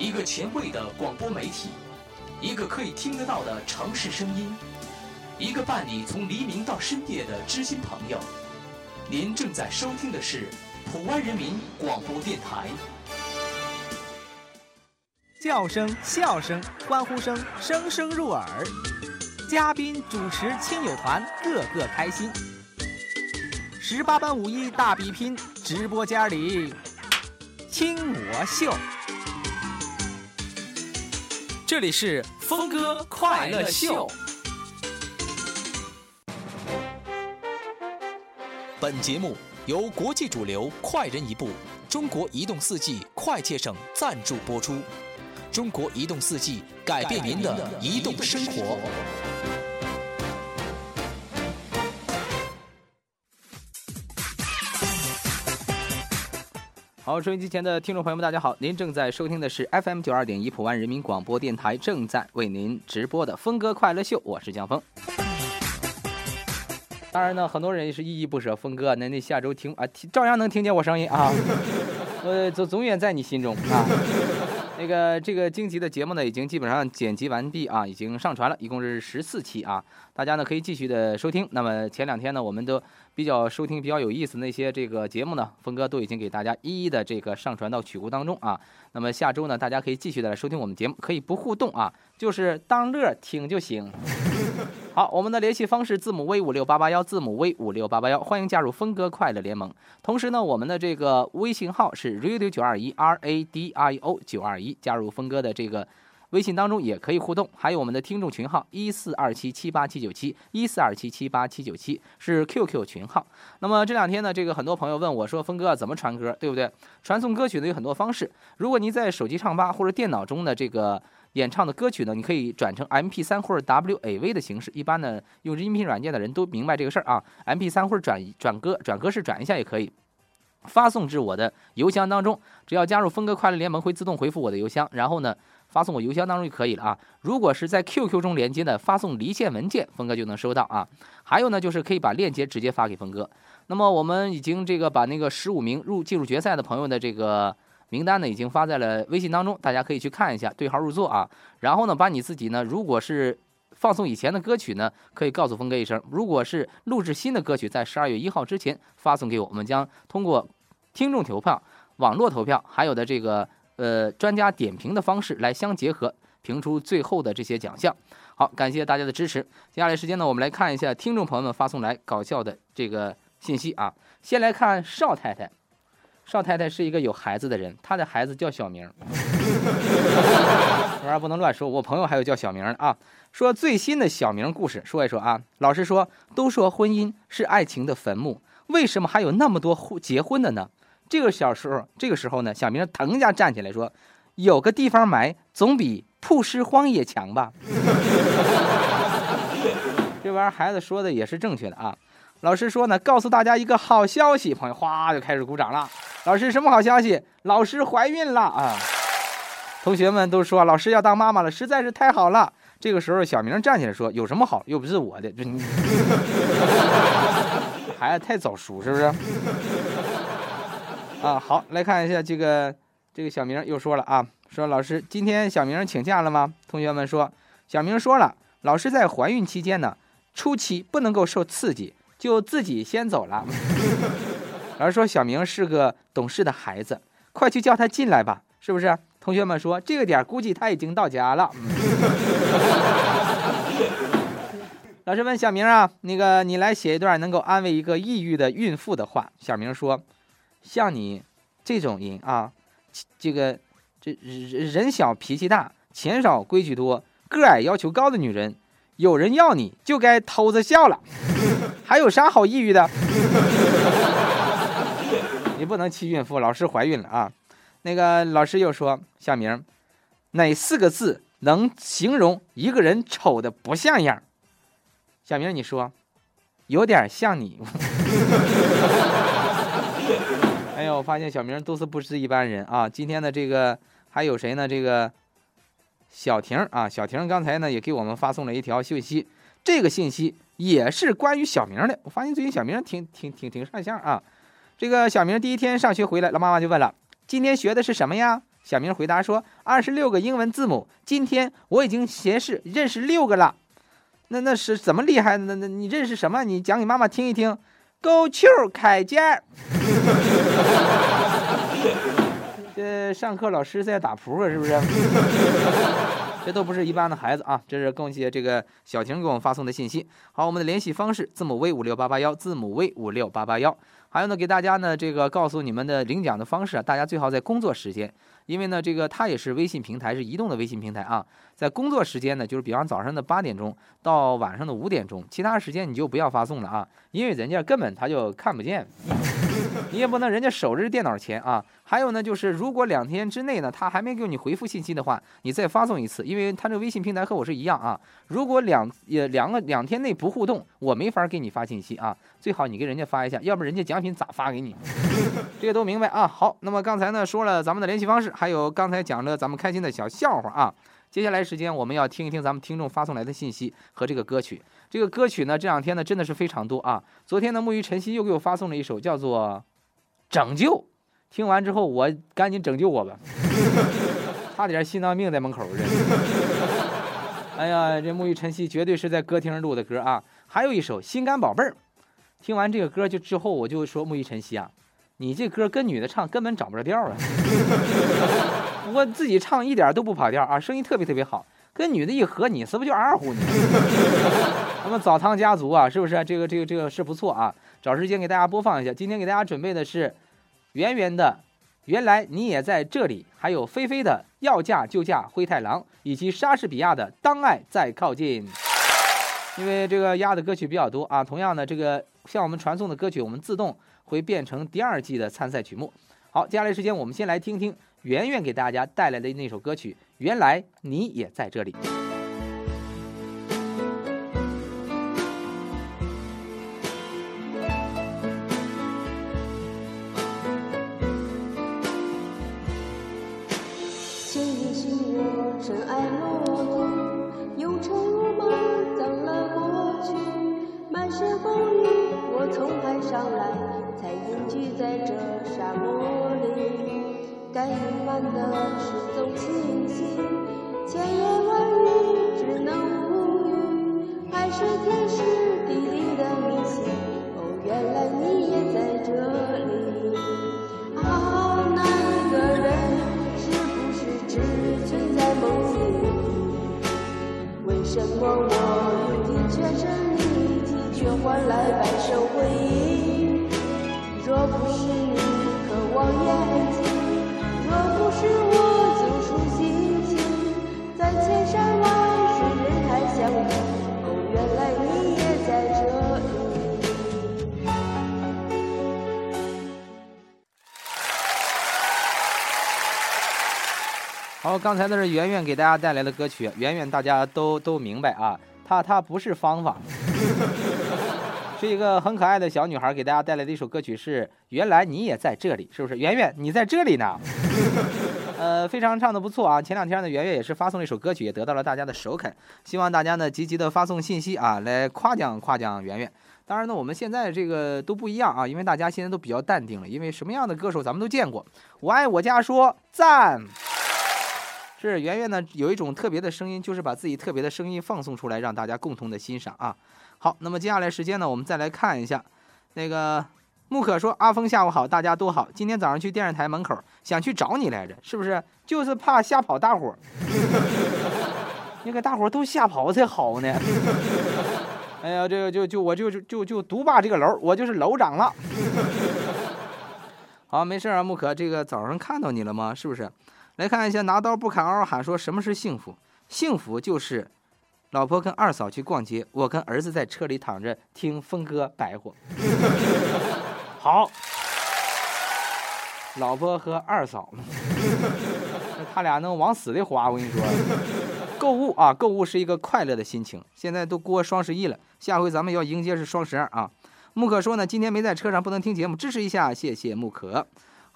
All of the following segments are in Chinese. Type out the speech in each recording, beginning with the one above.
一个前卫的广播媒体，一个可以听得到的城市声音，一个伴你从黎明到深夜的知心朋友。您正在收听的是普湾人民广播电台。叫声、笑声、欢呼声，声声入耳。嘉宾、主持、亲友团，个个开心。十八般武艺大比拼，直播间里听我秀。这里是峰哥快乐秀。本节目由国际主流快人一步、中国移动四 G 快捷省赞助播出。中国移动四 G 改变您的移动生活。好，收音机前的听众朋友们，大家好！您正在收听的是 FM 九二点一普万人民广播电台正在为您直播的《峰哥快乐秀》，我是江峰。当然呢，很多人也是依依不舍，峰哥，那那下周听啊，照样能听见我声音啊，呃总总远在你心中啊。那个这个荆棘的节目呢，已经基本上剪辑完毕啊，已经上传了，一共是十四期啊，大家呢可以继续的收听。那么前两天呢，我们都比较收听比较有意思那些这个节目呢，峰哥都已经给大家一一的这个上传到曲库当中啊。那么下周呢，大家可以继续的来收听我们节目，可以不互动啊，就是当乐听就行。好，我们的联系方式字母 V 五六八八幺，字母 V 五六八八幺，欢迎加入峰哥快乐联盟。同时呢，我们的这个微信号是 Radio 九二一 R A D I O 九二一，加入峰哥的这个微信当中也可以互动。还有我们的听众群号一四二七七八七九七一四二七七八七九七是 QQ 群号。那么这两天呢，这个很多朋友问我说，峰哥怎么传歌，对不对？传送歌曲呢有很多方式。如果您在手机唱吧或者电脑中的这个。演唱的歌曲呢，你可以转成 MP3 或者 WAV 的形式。一般呢，用音频软件的人都明白这个事儿啊。MP3 或者转转歌转格式转一下也可以，发送至我的邮箱当中。只要加入峰哥快乐联盟，会自动回复我的邮箱，然后呢，发送我邮箱当中就可以了啊。如果是在 QQ 中连接的，发送离线文件，峰哥就能收到啊。还有呢，就是可以把链接直接发给峰哥。那么我们已经这个把那个十五名入进入决赛的朋友的这个。名单呢已经发在了微信当中，大家可以去看一下，对号入座啊。然后呢，把你自己呢，如果是放送以前的歌曲呢，可以告诉峰哥一声；如果是录制新的歌曲，在十二月一号之前发送给我们，将通过听众投票、网络投票，还有的这个呃专家点评的方式来相结合，评出最后的这些奖项。好，感谢大家的支持。接下来时间呢，我们来看一下听众朋友们发送来搞笑的这个信息啊。先来看邵太太。邵太太是一个有孩子的人，她的孩子叫小明。这玩意儿不能乱说，我朋友还有叫小明的啊。说最新的小明故事，说一说啊。老师说，都说婚姻是爱情的坟墓，为什么还有那么多婚结婚的呢？这个小时候，这个时候呢，小明腾一下站起来说：“有个地方埋，总比曝尸荒野强吧。”这玩意儿孩子说的也是正确的啊。老师说呢，告诉大家一个好消息，朋友哗就开始鼓掌了。老师，什么好消息？老师怀孕了啊！同学们都说老师要当妈妈了，实在是太好了。这个时候，小明站起来说：“有什么好？又不是我的，这 孩子太早熟，是不是？”啊，好，来看一下这个这个小明又说了啊，说老师今天小明请假了吗？同学们说，小明说了，老师在怀孕期间呢，初期不能够受刺激，就自己先走了。老师说：“小明是个懂事的孩子，快去叫他进来吧，是不是？”同学们说：“这个点估计他已经到家了。”老师问小明啊：“那个，你来写一段能够安慰一个抑郁的孕妇的话。”小明说：“像你这种人啊，这个这人人小脾气大，钱少规矩多，个矮要求高的女人，有人要你就该偷着笑了，还有啥好抑郁的？” 你不能气孕妇，老师怀孕了啊！那个老师又说：“小明，哪四个字能形容一个人丑的不像样？”小明，你说，有点像你。我发现小明都是不是一般人啊！今天的这个还有谁呢？这个小婷啊，小婷刚才呢也给我们发送了一条信息，这个信息也是关于小明的。我发现最近小明挺挺挺挺上相啊。这个小明第一天上学回来，老妈妈就问了：“今天学的是什么呀？”小明回答说：“二十六个英文字母，今天我已经学识认识六个了。那那是怎么厉害？那那你认识什么？你讲给妈妈听一听。勾球开件。这上课老师在打扑克是不是？这都不是一般的孩子啊！这是恭喜这个小婷给我们发送的信息。好，我们的联系方式：字母 V 五六八八幺，字母 V 五六八八幺。还有呢，给大家呢这个告诉你们的领奖的方式啊，大家最好在工作时间，因为呢这个它也是微信平台，是移动的微信平台啊。在工作时间呢，就是比方早上的八点钟到晚上的五点钟，其他时间你就不要发送了啊，因为人家根本他就看不见。你也不能人家守着电脑前啊。还有呢，就是如果两天之内呢，他还没给你回复信息的话，你再发送一次，因为他这个微信平台和我是一样啊。如果两也两个两天内不互动，我没法给你发信息啊。最好你给人家发一下，要不人家奖品咋发给你？这个都明白啊。好，那么刚才呢说了咱们的联系方式，还有刚才讲了咱们开心的小笑话啊。接下来时间我们要听一听咱们听众发送来的信息和这个歌曲。这个歌曲呢这两天呢真的是非常多啊。昨天呢木鱼晨曦又给我发送了一首叫做。拯救，听完之后我赶紧拯救我吧，差点心脏病在门口这。哎呀，这沐浴晨曦绝对是在歌厅录的歌啊！还有一首心肝宝贝儿，听完这个歌就之后我就说沐浴晨曦啊，你这歌跟女的唱根本找不着调啊。我自己唱一点都不跑调啊，声音特别特别好，跟女的一合你是不是就二胡呢？那么澡堂家族啊，是不是这个这个这个是不错啊？找时间给大家播放一下。今天给大家准备的是圆圆的，原来你也在这里，还有菲菲的要嫁就嫁灰太狼，以及莎士比亚的当爱在靠近。因为这个压的歌曲比较多啊，同样的这个向我们传送的歌曲，我们自动会变成第二季的参赛曲目。好，接下来时间我们先来听听圆圆给大家带来的那首歌曲《原来你也在这里》。好，刚才那是圆圆给大家带来的歌曲，圆圆大家都都明白啊，她她不是芳芳，是一个很可爱的小女孩给大家带来的一首歌曲，是原来你也在这里，是不是？圆圆你在这里呢，呃，非常唱的不错啊。前两天呢，圆圆也是发送了一首歌曲，也得到了大家的首肯，希望大家呢积极的发送信息啊，来夸奖夸奖圆圆。当然呢，我们现在这个都不一样啊，因为大家现在都比较淡定了，因为什么样的歌手咱们都见过。我爱我家说赞。是圆圆呢，有一种特别的声音，就是把自己特别的声音放送出来，让大家共同的欣赏啊。好，那么接下来时间呢，我们再来看一下，那个木可说：“阿峰下午好，大家都好。今天早上去电视台门口，想去找你来着，是不是？就是怕吓跑大伙儿，你 给大伙儿都吓跑才好呢。哎呀，这个就就我就就就独霸这个楼，我就是楼长了。好，没事啊，木可，这个早上看到你了吗？是不是？”来看一下，拿刀不砍，嗷嗷喊，说什么是幸福？幸福就是，老婆跟二嫂去逛街，我跟儿子在车里躺着听峰哥白活。好，老婆和二嫂，他俩能往死里花。我跟你说，购物啊，购物是一个快乐的心情。现在都过双十一了，下回咱们要迎接是双十二啊。木可说呢，今天没在车上，不能听节目，支持一下，谢谢木可。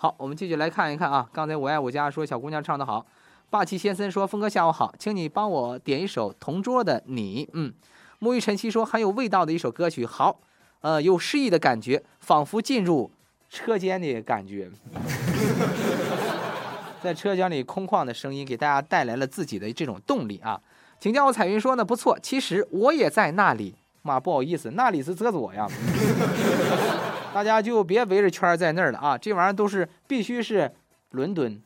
好，我们继续来看一看啊。刚才我爱我家说小姑娘唱得好，霸气先生说峰哥下午好，请你帮我点一首同桌的你。嗯，沐浴晨曦说很有味道的一首歌曲，好，呃，有诗意的感觉，仿佛进入车间的感觉。在车厢里空旷的声音给大家带来了自己的这种动力啊。请叫我彩云说呢，不错，其实我也在那里。妈，不好意思，那里是厕所呀。大家就别围着圈在那儿了啊，这玩意儿都是必须是伦敦。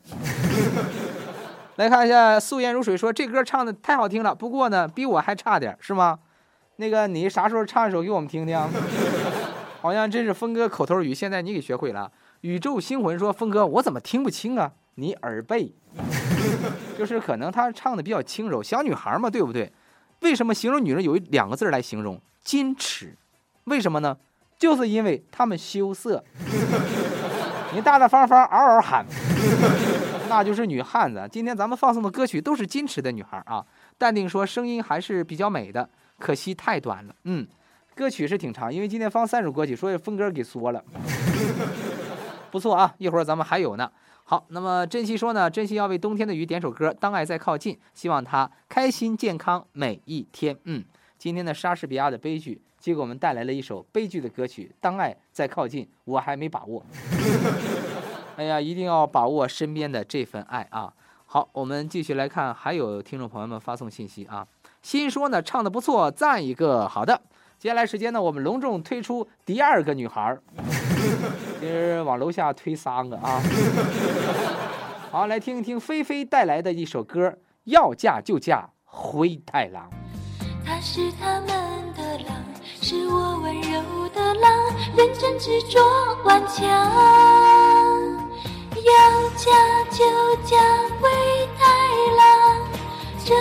来看一下，素颜如水说这歌唱的太好听了，不过呢，比我还差点，是吗？那个你啥时候唱一首给我们听听？好像真是峰哥口头语，现在你给学会了。宇宙星魂说，峰哥我怎么听不清啊？你耳背，就是可能他唱的比较轻柔，小女孩嘛，对不对？为什么形容女人有两个字来形容？矜持，为什么呢？就是因为她们羞涩。你大大方方嗷嗷喊，那就是女汉子。今天咱们放送的歌曲都是矜持的女孩啊。淡定说声音还是比较美的，可惜太短了。嗯，歌曲是挺长，因为今天放三首歌曲，所以风格给缩了。不错啊，一会儿咱们还有呢。好，那么珍惜说呢，珍惜要为冬天的雨点首歌，当爱在靠近，希望他开心健康每一天。嗯。今天的莎士比亚的悲剧，结果我们带来了一首悲剧的歌曲《当爱在靠近》，我还没把握。哎呀，一定要把握身边的这份爱啊！好，我们继续来看，还有听众朋友们发送信息啊。心说呢，唱的不错，赞一个。好的，接下来时间呢，我们隆重推出第二个女孩，今儿往楼下推三个啊。好，来听一听菲菲带来的一首歌，《要嫁就嫁灰太狼》。他是他们的，是我温柔的狼，认真执着顽强。要嫁就嫁灰太狼，这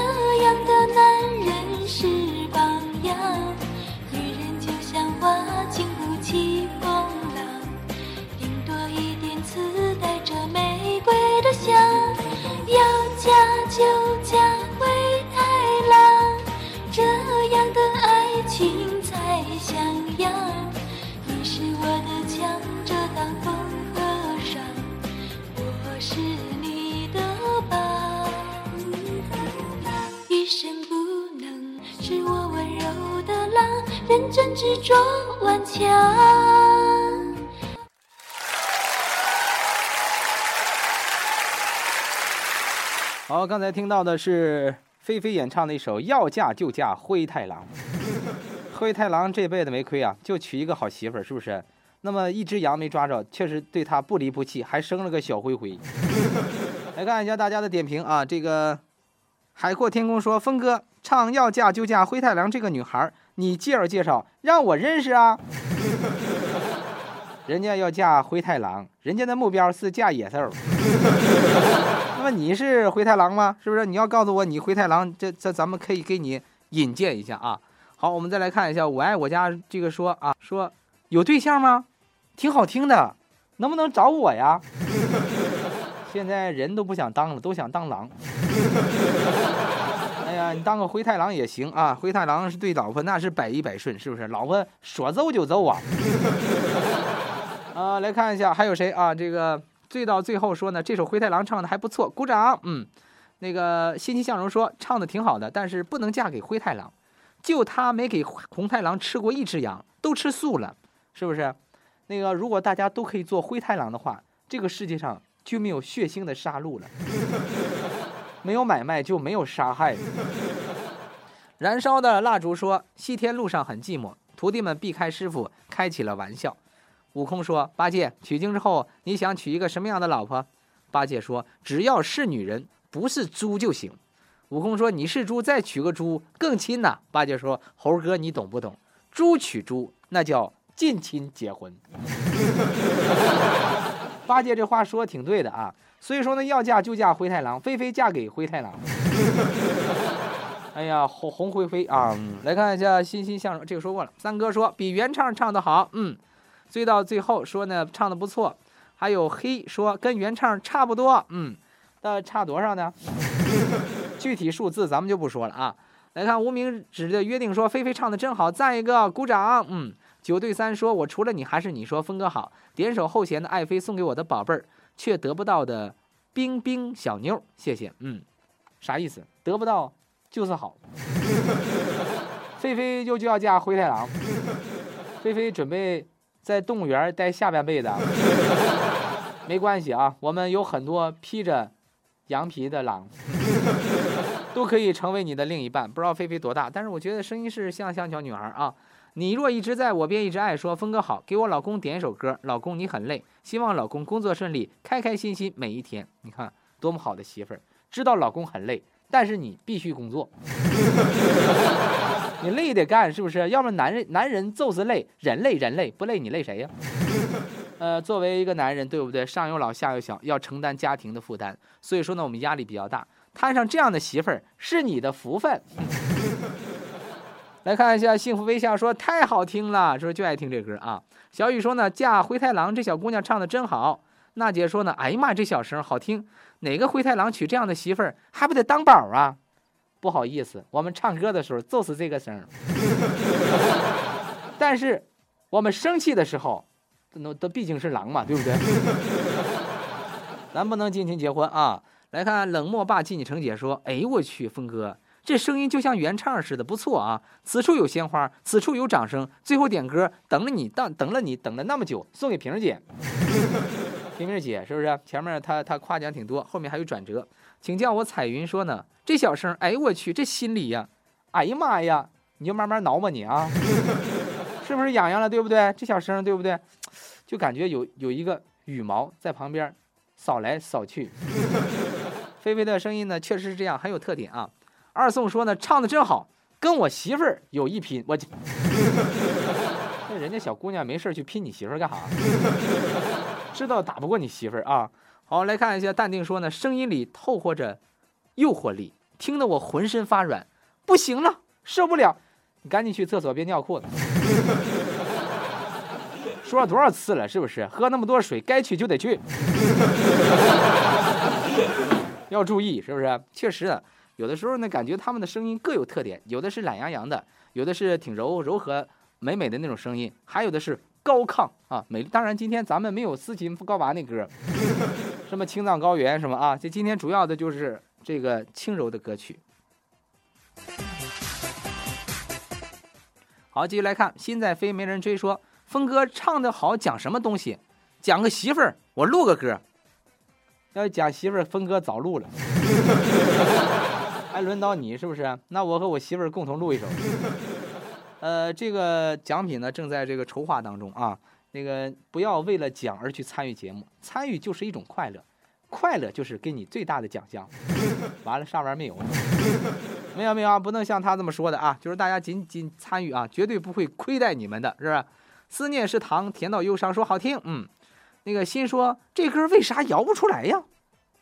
样的男人是榜样。女人就像花，经不起风浪，顶多一点刺，带着玫瑰的香。要嫁就嫁认真执着顽强。好，刚才听到的是。菲菲演唱的一首《要嫁就嫁灰太狼》，灰太狼这辈子没亏啊，就娶一个好媳妇儿，是不是？那么一只羊没抓着，确实对他不离不弃，还生了个小灰灰。来看一下大家的点评啊，这个海阔天空说：“峰哥唱要嫁就嫁灰太狼这个女孩，你介绍介绍，让我认识啊。”人家要嫁灰太狼，人家的目标是嫁野兽。那么你是灰太狼吗？是不是？你要告诉我你灰太狼，这这咱们可以给你引荐一下啊。好，我们再来看一下，我爱我家这个说啊，说有对象吗？挺好听的，能不能找我呀？现在人都不想当了，都想当狼。你当个灰太狼也行啊。灰太狼是对老婆那是百依百顺，是不是？老婆说揍就揍啊。啊，来看一下还有谁啊？这个最到最后说呢，这首灰太狼唱的还不错，鼓掌。嗯，那个欣欣向荣说唱的挺好的，但是不能嫁给灰太狼，就他没给红太狼吃过一只羊，都吃素了，是不是？那个如果大家都可以做灰太狼的话，这个世界上就没有血腥的杀戮了，没有买卖就没有杀害。燃烧的蜡烛说，西天路上很寂寞，徒弟们避开师傅，开起了玩笑。悟空说：“八戒取经之后，你想娶一个什么样的老婆？”八戒说：“只要是女人，不是猪就行。”悟空说：“你是猪，再娶个猪更亲呐。”八戒说：“猴哥，你懂不懂？猪娶猪，那叫近亲结婚。”八戒这话说的挺对的啊。所以说呢，要嫁就嫁灰太狼，菲菲嫁给灰太狼。哎呀，红红灰飞啊！来看一下欣欣向荣，这个说过了。三哥说比原唱唱的好，嗯。追到最后说呢，唱的不错，还有黑说跟原唱差不多，嗯，那差多少呢？具体数字咱们就不说了啊。来看无名指的约定说，菲菲唱的真好，赞一个，鼓掌。嗯，九对三说，我除了你还是你说峰哥好，点首后弦的爱妃送给我的宝贝儿，却得不到的冰冰小妞，谢谢。嗯，啥意思？得不到就是好。菲菲就就要嫁灰太狼，菲菲准备。在动物园待下半辈子，没关系啊，我们有很多披着羊皮的狼，都可以成为你的另一半。不知道菲菲多大，但是我觉得声音是像像小女孩啊。你若一直在我便一直爱说峰哥好，给我老公点一首歌。老公你很累，希望老公工作顺利，开开心心每一天。你看多么好的媳妇儿，知道老公很累，但是你必须工作，你累得干是不是？要么男人男人就是累，人累人累不累你累谁呀？呃，作为一个男人，对不对？上有老下有小，要承担家庭的负担，所以说呢，我们压力比较大。摊上这样的媳妇儿是你的福分。来看一下，幸福微笑说太好听了，说就爱听这歌啊。小雨说呢，嫁灰太狼，这小姑娘唱的真好。娜姐说呢，哎呀妈，这小声好听，哪个灰太狼娶这样的媳妇儿还不得当宝啊？不好意思，我们唱歌的时候就是这个声，但是我们生气的时候，那都毕竟是狼嘛，对不对？咱不能近亲结婚啊。来看冷漠霸气，你成姐说，哎呦我去，峰哥。这声音就像原唱似的，不错啊！此处有鲜花，此处有掌声。最后点歌，等了你，等等了你，等了那么久，送给萍儿姐。萍萍姐是不是？前面她她夸奖挺多，后面还有转折。请叫我彩云说呢，这小声，哎呦我去，这心里呀，哎呀妈呀，你就慢慢挠吧你啊，是不是痒痒了？对不对？这小声对不对？就感觉有有一个羽毛在旁边扫来扫去。菲菲的声音呢，确实是这样，很有特点啊。二宋说呢，唱的真好，跟我媳妇儿有一拼。我，那人家小姑娘没事去拼你媳妇儿干啥？知道打不过你媳妇儿啊？好，来看一下，淡定说呢，声音里透或着诱惑力，听得我浑身发软，不行了，受不了，你赶紧去厕所别尿裤子。说了多少次了，是不是？喝那么多水，该去就得去，要注意，是不是？确实。有的时候呢，感觉他们的声音各有特点，有的是懒洋洋的，有的是挺柔柔和美美的那种声音，还有的是高亢啊美。当然，今天咱们没有斯琴夫高娃那歌，什么青藏高原什么啊，这今天主要的就是这个轻柔的歌曲。好，继续来看，心在飞没人追，说峰哥唱的好，讲什么东西？讲个媳妇儿，我录个歌。要讲媳妇儿，峰哥早录了。还轮到你是不是？那我和我媳妇儿共同录一首。呃，这个奖品呢正在这个筹划当中啊。那个不要为了奖而去参与节目，参与就是一种快乐，快乐就是给你最大的奖项。完了，上边没有，没有没有啊，不能像他这么说的啊。就是大家仅仅参与啊，绝对不会亏待你们的，是不是？思念是糖，甜到忧伤，说好听，嗯。那个心说这歌为啥摇不出来呀？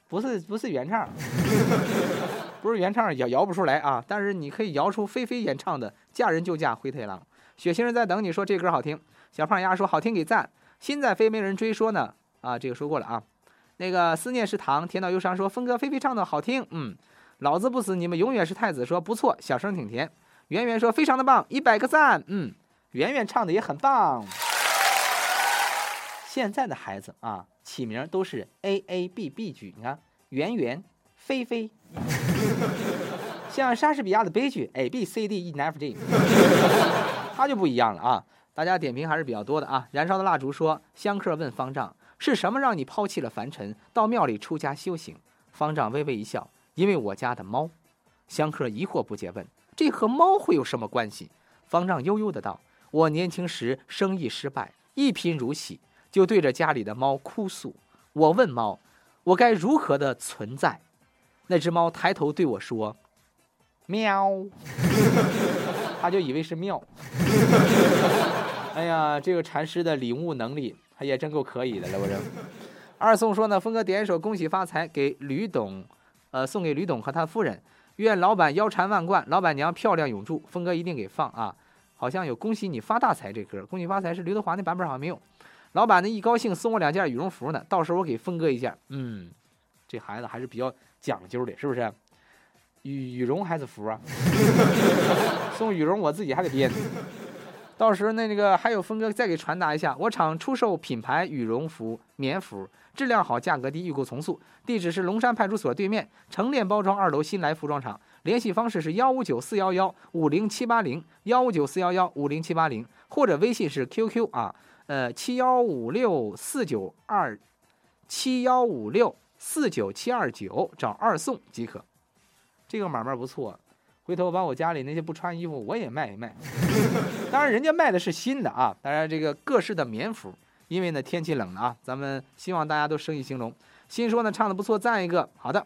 不是不是原唱。不是原唱摇摇不出来啊，但是你可以摇出菲菲演唱的《嫁人就嫁灰太狼》。雪星人在等你说这歌好听，小胖丫说好听给赞。心在飞没人追说呢啊，这个说过了啊。那个思念是糖，甜到忧伤说峰哥菲菲唱的好听，嗯，老子不死你们永远是太子说不错，小声挺甜。圆圆说非常的棒，一百个赞，嗯，圆圆唱的也很棒。现在的孩子啊，起名都是 A A B B 句，你看圆圆、菲菲。像莎士比亚的悲剧 A B C D E F G，他就不一样了啊！大家点评还是比较多的啊。燃烧的蜡烛说：香客问方丈，是什么让你抛弃了凡尘，到庙里出家修行？方丈微微一笑：因为我家的猫。香客疑惑不解问：这和猫会有什么关系？方丈悠悠的道：我年轻时生意失败，一贫如洗，就对着家里的猫哭诉。我问猫：我该如何的存在？那只猫抬头对我说：“喵。”他就以为是庙。哎呀，这个禅师的领悟能力，他也真够可以的了。我这二宋说呢，峰哥点一首《恭喜发财》给吕董，呃，送给吕董和他夫人，愿老板腰缠万贯，老板娘漂亮永驻。峰哥一定给放啊！好像有“恭喜你发大财”这歌，“恭喜发财”是刘德华那版本好像没有。老板呢一高兴送我两件羽绒服呢，到时候我给峰哥一件。嗯，这孩子还是比较。讲究的，是不是？羽羽绒还是服啊？送羽绒，我自己还得编。到时候那那个还有峰哥再给传达一下，我厂出售品牌羽绒服、棉服，质量好，价格低，预购从速。地址是龙山派出所对面成链包装二楼新来服装厂。联系方式是幺五九四幺幺五零七八零幺五九四幺幺五零七八零，或者微信是 QQ 啊，呃七幺五六四九二七幺五六。四九七二九找二送即可。这个买卖不错，回头把我家里那些不穿衣服我也卖一卖。当然，人家卖的是新的啊，当然这个各式的棉服，因为呢天气冷了啊，咱们希望大家都生意兴隆。新说呢唱的不错，赞一个。好的，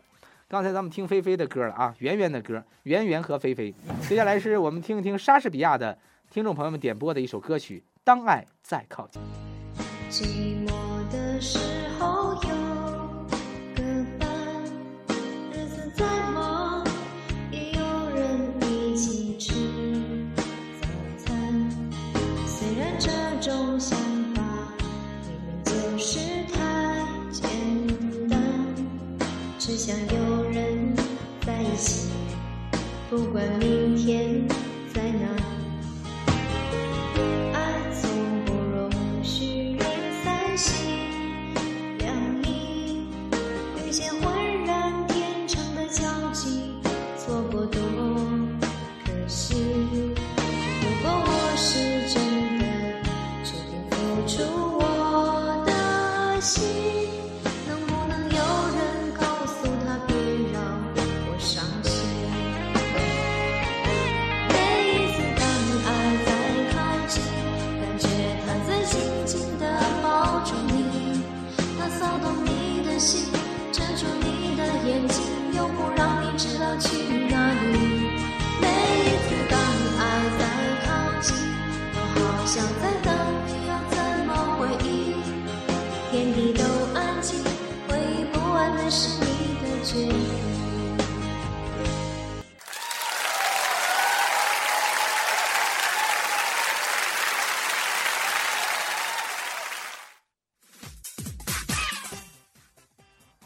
刚才咱们听菲菲的歌了啊，圆圆的歌，圆圆和菲菲。接下来是我们听一听莎士比亚的听众朋友们点播的一首歌曲《当爱再靠近》。不管明天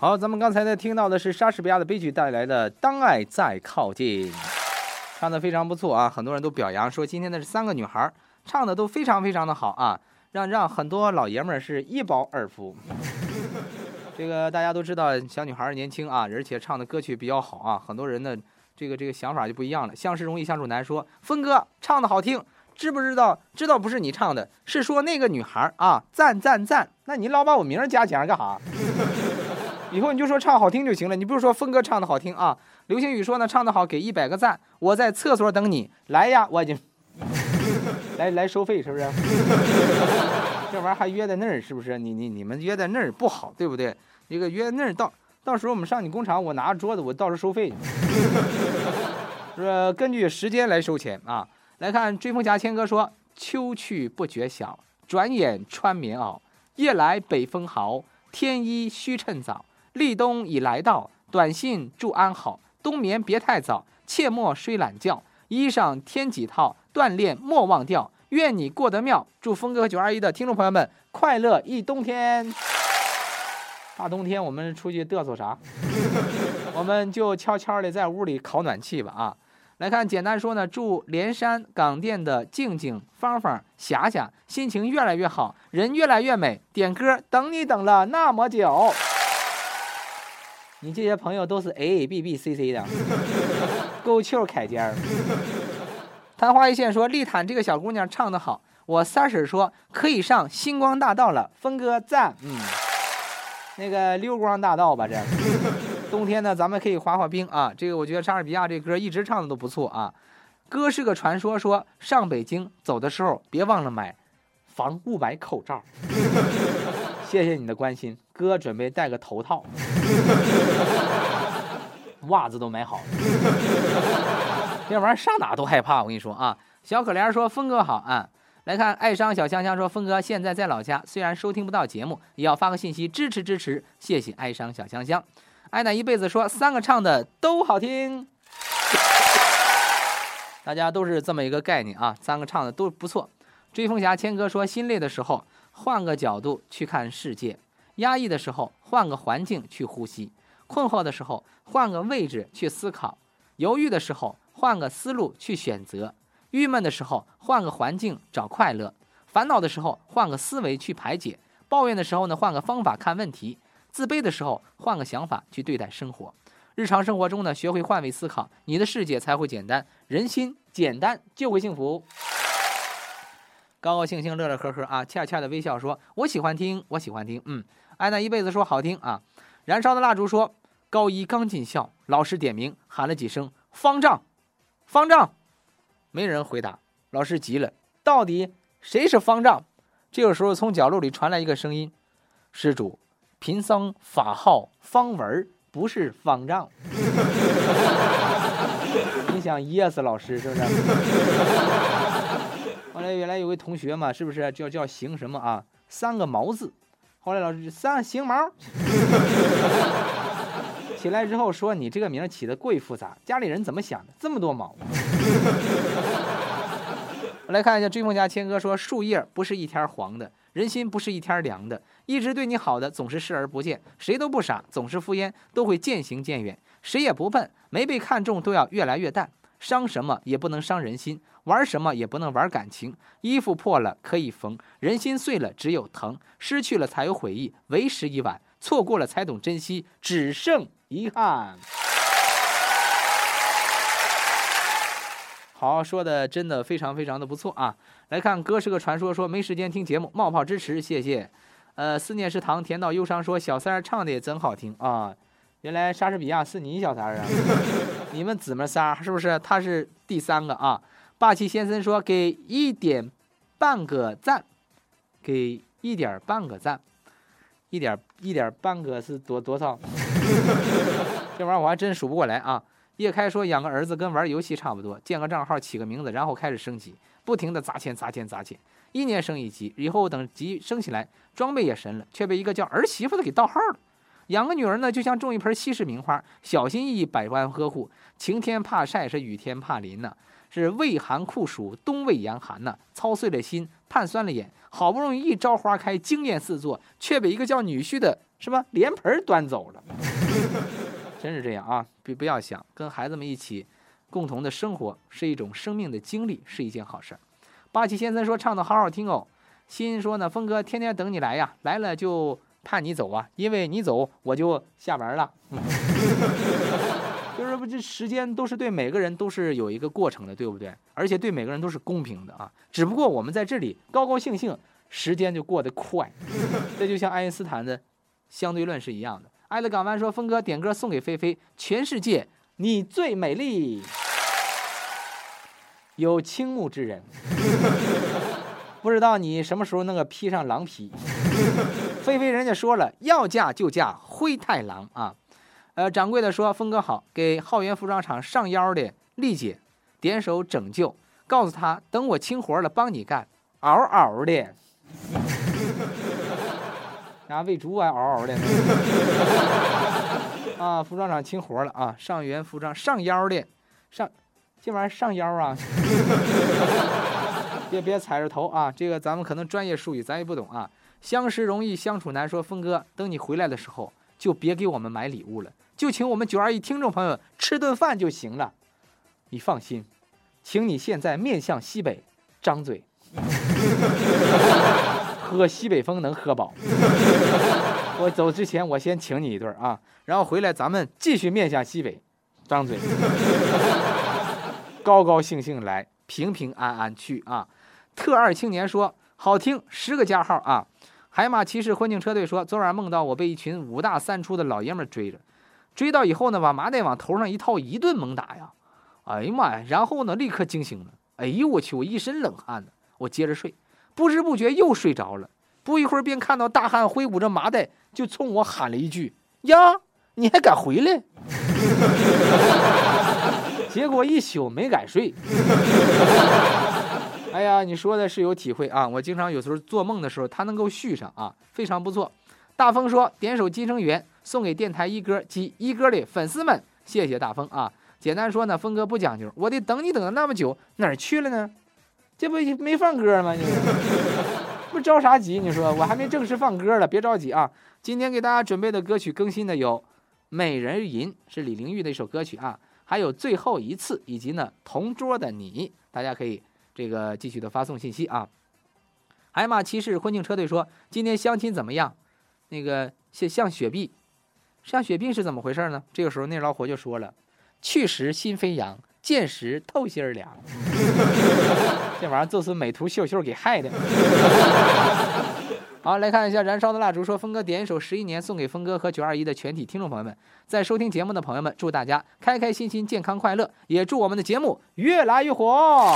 好，咱们刚才呢听到的是莎士比亚的悲剧带来的《当爱在靠近》，唱的非常不错啊，很多人都表扬说今天的这三个女孩唱的都非常非常的好啊，让让很多老爷们儿是一饱耳福。这个大家都知道，小女孩年轻啊，而且唱的歌曲比较好啊，很多人的这个这个想法就不一样了。相识容易相处难说，峰哥唱的好听，知不知道？知道不是你唱的，是说那个女孩啊，赞赞赞。那你老把我名儿加前儿干啥？以后你就说唱好听就行了，你不是说峰哥唱的好听啊？流星雨说呢，唱的好，给一百个赞。我在厕所等你，来呀，我已经 来来收费是不是？这玩意儿还约在那儿是不是？你你你们约在那儿不好，对不对？那个约在那儿到到时候我们上你工厂，我拿着桌子，我到时候收费去。是根据时间来收钱啊。来看追风侠谦哥说：“秋去不觉晓，转眼穿棉袄。夜来北风豪，天衣须趁早。立冬已来到，短信祝安好。冬眠别太早，切莫睡懒觉。衣裳添几套，锻炼莫忘掉。愿你过得妙。祝峰哥和九二一的听众朋友们快乐一冬天。大冬天我们出去嘚瑟啥？我们就悄悄的在屋里烤暖气吧啊！来看，简单说呢，祝连山港店的静静、芳芳、霞霞心情越来越好，人越来越美。点歌，等你等了那么久。你这些朋友都是 A A B B C C 的，够球开尖儿。昙花一现说，丽坦这个小姑娘唱得好。我三婶说可以上星光大道了，峰哥赞，嗯，那个溜光大道吧，这冬天呢，咱们可以滑滑冰啊。这个我觉得莎士比亚这歌一直唱的都不错啊。歌是个传说，说上北京走的时候别忘了买防雾霾口罩。谢谢你的关心，哥准备戴个头套，袜子都买好了。这玩意儿上哪都害怕，我跟你说啊。小可怜说：“峰哥好啊。”来看爱商小香香说：“峰哥现在在老家，虽然收听不到节目，也要发个信息支持支持，谢谢爱商小香香。”爱奶一辈子说：“三个唱的都好听。”大家都是这么一个概念啊，三个唱的都不错。追风侠千哥说：“心累的时候，换个角度去看世界；压抑的时候，换个环境去呼吸；困惑的时候，换个位置去思考；犹豫的时候，换个思路去选择；郁闷的时候，换个环境找快乐；烦恼的时候，换个思维去排解；抱怨的时候呢，换个方法看问题；自卑的时候，换个想法去对待生活。日常生活中呢，学会换位思考，你的世界才会简单。人心简单就会幸福。高高兴兴，乐乐呵呵啊，恰恰的微笑说：“我喜欢听，我喜欢听。”嗯，安娜一辈子说好听啊。燃烧的蜡烛说：“高一刚进校，老师点名喊了几声‘方丈，方丈’，没人回答。老师急了，到底谁是方丈？”这个时候，从角落里传来一个声音：“施主，贫僧法号方文，不是方丈。”你想噎死老师是不是？后来原来有位同学嘛，是不是叫叫邢什么啊？三个毛字。后来老师三行毛。起来之后说：“你这个名起的过于复杂，家里人怎么想的？这么多毛。”我来看一下追梦家千哥说：“树叶不是一天黄的，人心不是一天凉的。一直对你好的总是视而不见，谁都不傻，总是敷衍，都会渐行渐远。谁也不笨，没被看中都要越来越淡。伤什么也不能伤人心，玩什么也不能玩感情。衣服破了可以缝，人心碎了只有疼。失去了才有回忆，为时已晚。错过了才懂珍惜，只剩遗憾。”好，说的真的非常非常的不错啊！来看哥是个传说，说没时间听节目，冒泡支持，谢谢。呃，思念是糖，甜到忧伤，说小三儿唱的也真好听啊！原来莎士比亚是你小三儿啊？你们姊妹仨是不是？他是第三个啊！霸气先生说给一点半个赞，给一点半个赞，一点一点半个是多多少？这玩意儿我还真数不过来啊！叶开说养个儿子跟玩游戏差不多，建个账号起个名字，然后开始升级，不停的砸钱砸钱砸钱，一年升一级，以后等级升起来，装备也神了，却被一个叫儿媳妇的给盗号了。养个女儿呢，就像种一盆稀世名花，小心翼翼，百般呵护，晴天怕晒是雨天怕淋呐，是畏寒酷暑，冬畏严寒呐，操碎了心，盼酸了眼，好不容易一朝花开，惊艳四座，却被一个叫女婿的什么莲盆端走了。真是这样啊！不不要想，跟孩子们一起共同的生活是一种生命的经历，是一件好事儿。八七先生说唱的好好听哦。欣说呢，峰哥天天等你来呀，来了就盼你走啊，因为你走我就下班了。是不，这时间都是对每个人都是有一个过程的，对不对？而且对每个人都是公平的啊。只不过我们在这里高高兴兴，时间就过得快。这就像爱因斯坦的相对论是一样的。爱的港湾说：“峰哥点歌送给菲菲，全世界你最美丽。”有倾慕之人，不知道你什么时候那个披上狼皮。菲菲人家说了，要嫁就嫁灰太狼啊。呃，掌柜的说：“峰哥好，给浩源服装厂上腰的丽姐点首拯救，告诉她等我清活了帮你干，嗷嗷的。”家喂猪还嗷嗷的，啊！服装厂清活了啊！上元服装上腰的，上这玩意儿上腰啊！别别踩着头啊！这个咱们可能专业术语咱也不懂啊。相识容易相处难，说峰哥，等你回来的时候就别给我们买礼物了，就请我们九二一听众朋友吃顿饭就行了。你放心，请你现在面向西北，张嘴。喝西北风能喝饱。我走之前，我先请你一顿啊，然后回来咱们继续面向西北，张嘴，高高兴兴来，平平安安去啊。特二青年说好听，十个加号啊。海马骑士婚庆车队说昨晚梦到我被一群五大三粗的老爷们追着，追到以后呢，把麻袋往头上一套，一顿猛打呀。哎呀妈呀！然后呢，立刻惊醒了。哎呦我去，我一身冷汗呢。我接着睡。不知不觉又睡着了，不一会儿便看到大汉挥舞着麻袋，就冲我喊了一句：“呀，你还敢回来？” 结果一宿没敢睡。哎呀，你说的是有体会啊！我经常有时候做梦的时候，他能够续上啊，非常不错。大风说：“点首《金生缘》送给电台一哥及一哥的粉丝们，谢谢大风啊！”简单说呢，峰哥不讲究，我得等你等了那么久，哪儿去了呢？这不没放歌吗？你 不着啥急？你说我还没正式放歌了，别着急啊！今天给大家准备的歌曲更新的有《美人吟》，是李玲玉的一首歌曲啊，还有《最后一次》，以及呢《同桌的你》，大家可以这个继续的发送信息啊。海马骑士婚庆车队说今天相亲怎么样？那个像像雪碧，像雪碧是怎么回事呢？这个时候那老伙就说了：“去时心飞扬。”见时透心凉，这玩意儿就是美图秀秀给害的。好，来看一下燃烧的蜡烛，说峰哥点一首《十一年》送给峰哥和九二一的全体听众朋友们，在收听节目的朋友们，祝大家开开心心、健康快乐，也祝我们的节目越来越火。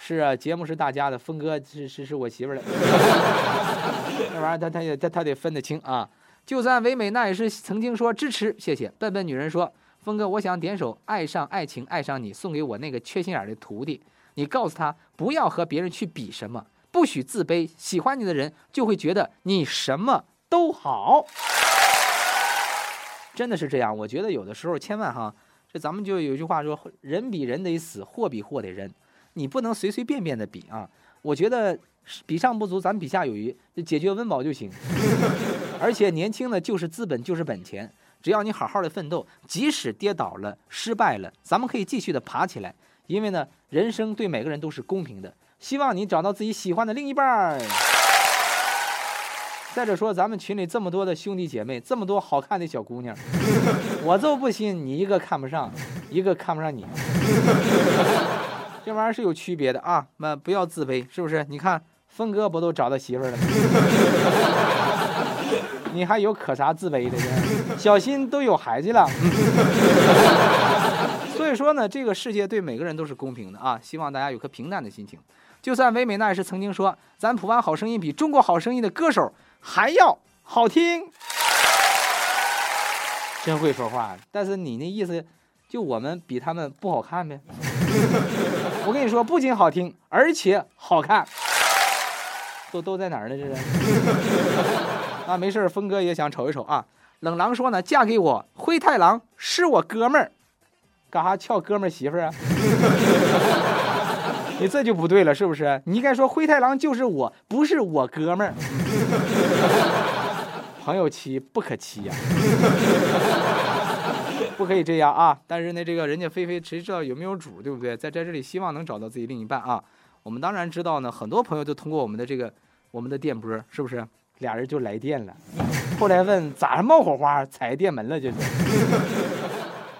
是啊，节目是大家的，峰哥是是是我媳妇儿的，这玩意儿他他也他他得分得清啊。就算唯美，那也是曾经说支持，谢谢。笨笨女人说，峰哥，我想点首《爱上爱情爱上你》，送给我那个缺心眼的徒弟，你告诉他不要和别人去比什么。不许自卑，喜欢你的人就会觉得你什么都好，真的是这样。我觉得有的时候千万哈，这咱们就有句话说，人比人得死，货比货得扔，你不能随随便便的比啊。我觉得比上不足，咱比下有余，解决温饱就行。而且年轻的就是资本，就是本钱，只要你好好的奋斗，即使跌倒了、失败了，咱们可以继续的爬起来，因为呢，人生对每个人都是公平的。希望你找到自己喜欢的另一半儿。再者说，咱们群里这么多的兄弟姐妹，这么多好看的小姑娘，我就不信你一个看不上，一个看不上你。这玩意儿是有区别的啊，那不要自卑，是不是？你看峰哥不都找到媳妇儿了吗？你还有可啥自卑的呢？小新都有孩子了。所以说呢，这个世界对每个人都是公平的啊！希望大家有颗平淡的心情。就算唯美那也是曾经说，咱普安好声音比中国好声音的歌手还要好听，真会说话。但是你那意思，就我们比他们不好看呗？我跟你说，不仅好听，而且好看，都都在哪儿呢？这是。啊，没事峰哥也想瞅一瞅啊。冷狼说呢，嫁给我，灰太狼是我哥们儿，干啥撬哥们儿媳妇儿啊？你这就不对了，是不是？你应该说灰太狼就是我，不是我哥们儿。朋友妻不可欺呀，不可以这样啊！但是呢，这个人家菲菲谁知道有没有主，对不对？在在这里希望能找到自己另一半啊。我们当然知道呢，很多朋友都通过我们的这个我们的电波，是不是？俩人就来电了，后来问咋冒火花，踩电门了，就是。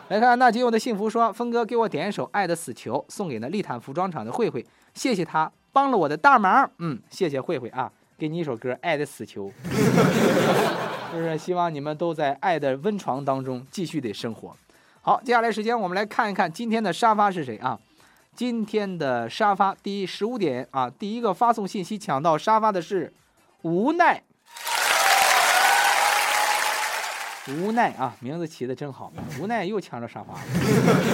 来看那仅有的幸福说，峰哥给我点一首《爱的死囚》，送给那丽坦服装厂的慧慧，谢谢她帮了我的大忙。嗯，谢谢慧慧啊，给你一首歌《爱的死囚》，就是希望你们都在爱的温床当中继续的生活。好，接下来时间我们来看一看今天的沙发是谁啊？今天的沙发第十五点啊，第一个发送信息抢到沙发的是无奈。无奈啊，名字起的真好。无奈又抢着沙发，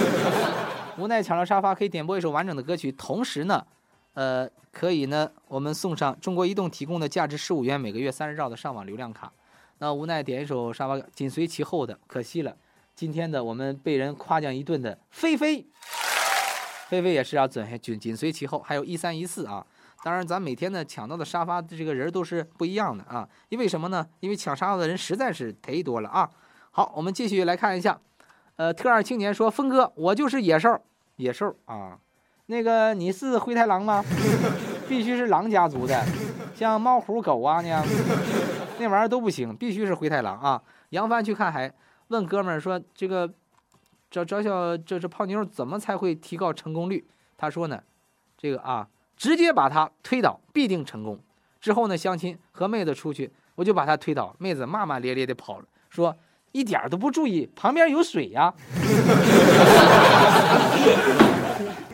无奈抢了沙发，可以点播一首完整的歌曲。同时呢，呃，可以呢，我们送上中国移动提供的价值十五元每个月三十兆的上网流量卡。那无奈点一首沙发，紧随其后的，可惜了，今天的我们被人夸奖一顿的菲菲，菲菲也是要准紧紧随其后，还有一三一四啊。当然，咱每天呢抢到的沙发的这个人都是不一样的啊，因为什么呢？因为抢沙发的人实在是忒多了啊。好，我们继续来看一下，呃，特二青年说：“峰哥，我就是野兽，野兽啊，那个你是灰太狼吗？必须是狼家族的，像猫虎狗啊那样，那玩意儿都不行，必须是灰太狼啊。”杨帆去看海，问哥们儿说：“这个找找小这这泡妞怎么才会提高成功率？”他说呢：“这个啊。”直接把他推倒，必定成功。之后呢，相亲和妹子出去，我就把他推倒，妹子骂骂咧咧的跑了，说一点都不注意旁边有水呀。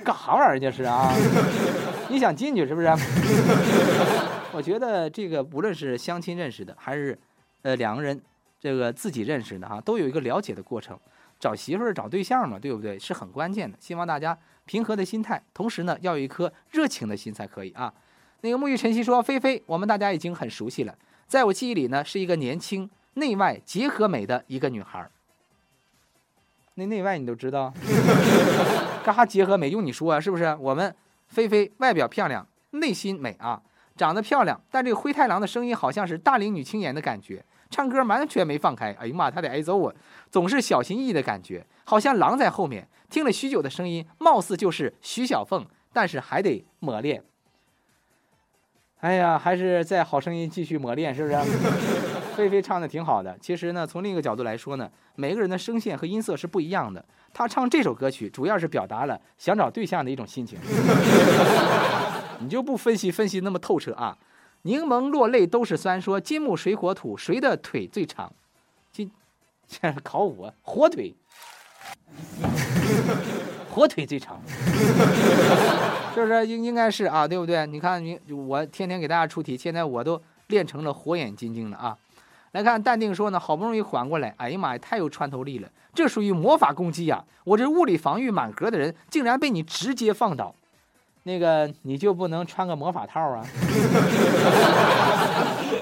干啥玩意儿这是啊？你想进去是不是？我觉得这个无论是相亲认识的，还是呃两个人这个自己认识的哈，都有一个了解的过程。找媳妇儿找对象嘛，对不对？是很关键的。希望大家。平和的心态，同时呢，要有一颗热情的心才可以啊。那个沐浴晨曦说：“菲菲，我们大家已经很熟悉了，在我记忆里呢，是一个年轻、内外结合美的一个女孩。那内外你都知道，干啥结合美？用你说啊，是不是？我们菲菲外表漂亮，内心美啊，长得漂亮，但这个灰太狼的声音好像是大龄女青年的感觉。”唱歌完全没放开，哎呀妈，他得挨揍啊！总是小心翼翼的感觉，好像狼在后面。听了许久的声音，貌似就是徐小凤，但是还得磨练。哎呀，还是在好声音继续磨练，是不是？菲菲唱的挺好的。其实呢，从另一个角度来说呢，每个人的声线和音色是不一样的。他唱这首歌曲，主要是表达了想找对象的一种心情。你就不分析分析那么透彻啊？柠檬落泪都是酸，说金木水火土谁的腿最长？金，这 考我火腿，火腿最长，是不是？应应该是啊，对不对？你看你我天天给大家出题，现在我都练成了火眼金睛了啊。来看淡定说呢，好不容易缓过来，哎呀妈呀，太有穿透力了，这属于魔法攻击呀！我这物理防御满格的人，竟然被你直接放倒，那个你就不能穿个魔法套啊？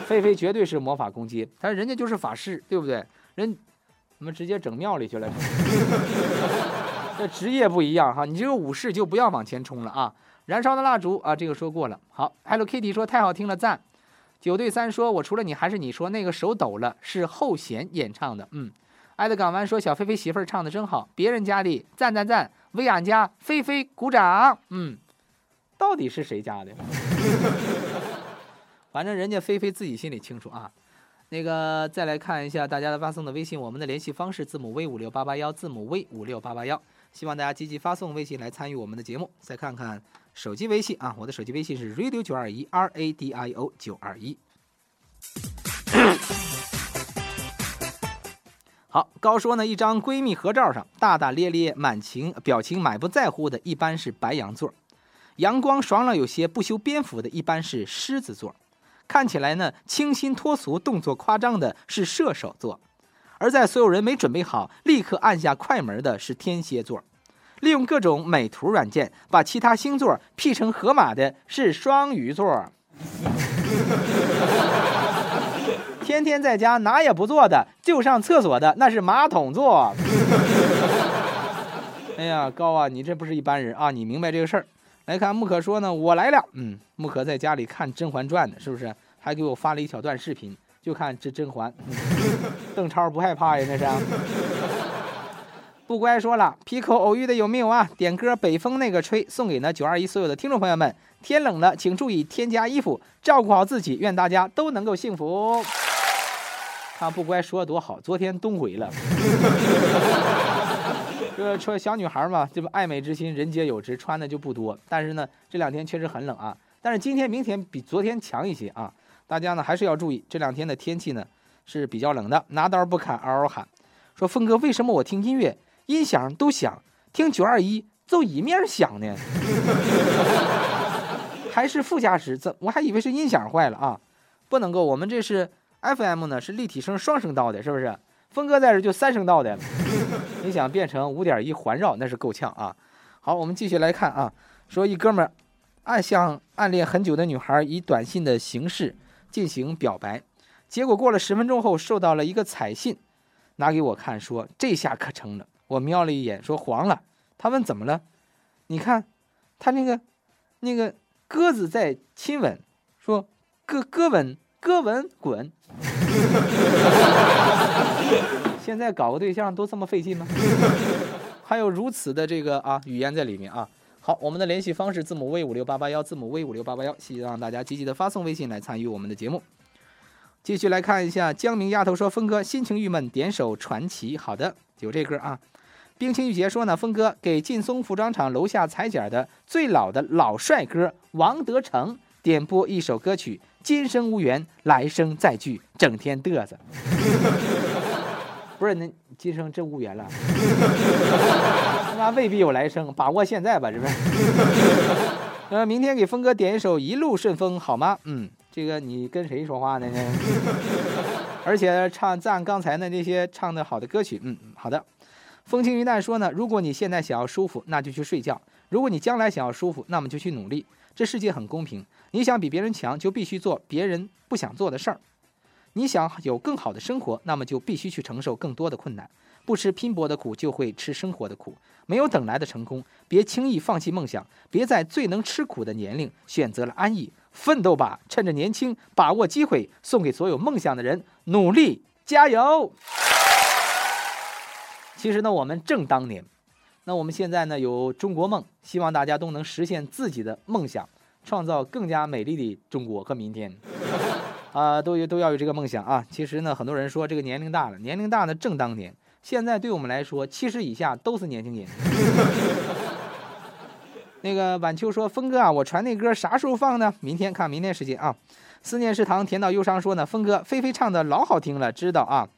菲菲绝对是魔法攻击，但是人家就是法师，对不对？人我们直接整庙里去了，这职业不一样哈，你这个武士就不要往前冲了啊！燃烧的蜡烛啊，这个说过了。好，Hello Kitty 说太好听了，赞。九对三说：“我除了你还是你说那个手抖了，是后弦演唱的。”嗯，爱的港湾说：“小菲菲媳妇儿唱的真好，别人家里赞赞赞，为俺家菲菲鼓掌。”嗯，到底是谁家的？反正人家菲菲自己心里清楚啊。那个再来看一下大家的发送的微信，我们的联系方式字母 V 五六八八幺，字母 V 五六八八幺。希望大家积极发送微信来参与我们的节目。再看看。手机微信啊，我的手机微信是 radio 九二一 r a d i o 九二一。好，高说呢，一张闺蜜合照上，大大咧咧、满情表情、满不在乎的，一般是白羊座；阳光爽朗、有些不修边幅的，一般是狮子座；看起来呢清新脱俗、动作夸张的是射手座；而在所有人没准备好立刻按下快门的是天蝎座。利用各种美图软件把其他星座 P 成河马的是双鱼座，天天在家哪也不做的就上厕所的那是马桶座。哎呀，高啊，你这不是一般人啊！你明白这个事儿？来看木可说呢，我来了。嗯，木可在家里看《甄嬛传》呢，是不是？还给我发了一小段视频，就看这甄嬛。邓超不害怕呀，那是。不乖说了，皮口偶遇的有没有啊？点歌《北风那个吹》，送给呢九二一所有的听众朋友们。天冷了，请注意添加衣服，照顾好自己。愿大家都能够幸福。看不乖说的多好，昨天冬回了。这说小女孩嘛，这不爱美之心，人皆有之，穿的就不多。但是呢，这两天确实很冷啊。但是今天、明天比昨天强一些啊。大家呢还是要注意，这两天的天气呢是比较冷的。拿刀不砍，嗷嗷喊。说峰哥，为什么我听音乐？音响都响，听九二一就一面响呢，还是副驾驶？怎我还以为是音响坏了啊？不能够，我们这是 FM 呢，是立体声双声道的，是不是？峰哥在这就三声道的，你想变成五点一环绕，那是够呛啊！好，我们继续来看啊，说一哥们儿暗向暗恋很久的女孩以短信的形式进行表白，结果过了十分钟后收到了一个彩信，拿给我看，说这下可成了。我瞄了一眼，说黄了。他问怎么了？你看，他那个那个鸽子在亲吻，说鸽鸽吻鸽吻滚。现在搞个对象都这么费劲吗？还有如此的这个啊语言在里面啊。好，我们的联系方式字母 V 五六八八幺，字母 V 五六八八幺，希望大家积极的发送微信来参与我们的节目。继续来看一下，江明丫头说：“峰哥心情郁闷，点首传奇。”好的，有这歌啊。冰清玉洁说呢，峰哥给劲松服装厂楼下裁剪的最老的老帅哥王德成点播一首歌曲：今生无缘，来生再聚，整天嘚瑟。不是，那今生真无缘了，那未必有来生，把握现在吧，是不是？呃，明天给峰哥点一首《一路顺风》好吗？嗯，这个你跟谁说话呢？而且唱赞刚才的那些唱的好的歌曲，嗯，好的。风轻云淡说呢，如果你现在想要舒服，那就去睡觉；如果你将来想要舒服，那么就去努力。这世界很公平，你想比别人强，就必须做别人不想做的事儿；你想有更好的生活，那么就必须去承受更多的困难。不吃拼搏的苦，就会吃生活的苦。没有等来的成功，别轻易放弃梦想，别在最能吃苦的年龄选择了安逸。奋斗吧，趁着年轻，把握机会，送给所有梦想的人，努力加油！其实呢，我们正当年，那我们现在呢有中国梦，希望大家都能实现自己的梦想，创造更加美丽的中国和明天，啊，都有都要有这个梦想啊。其实呢，很多人说这个年龄大了，年龄大呢正当年，现在对我们来说，七十以下都是年轻人。那个晚秋说，峰哥啊，我传那歌啥时候放呢？明天看明天时间啊。思念是糖，甜到忧伤。说呢，峰哥，菲菲唱的老好听了，知道啊。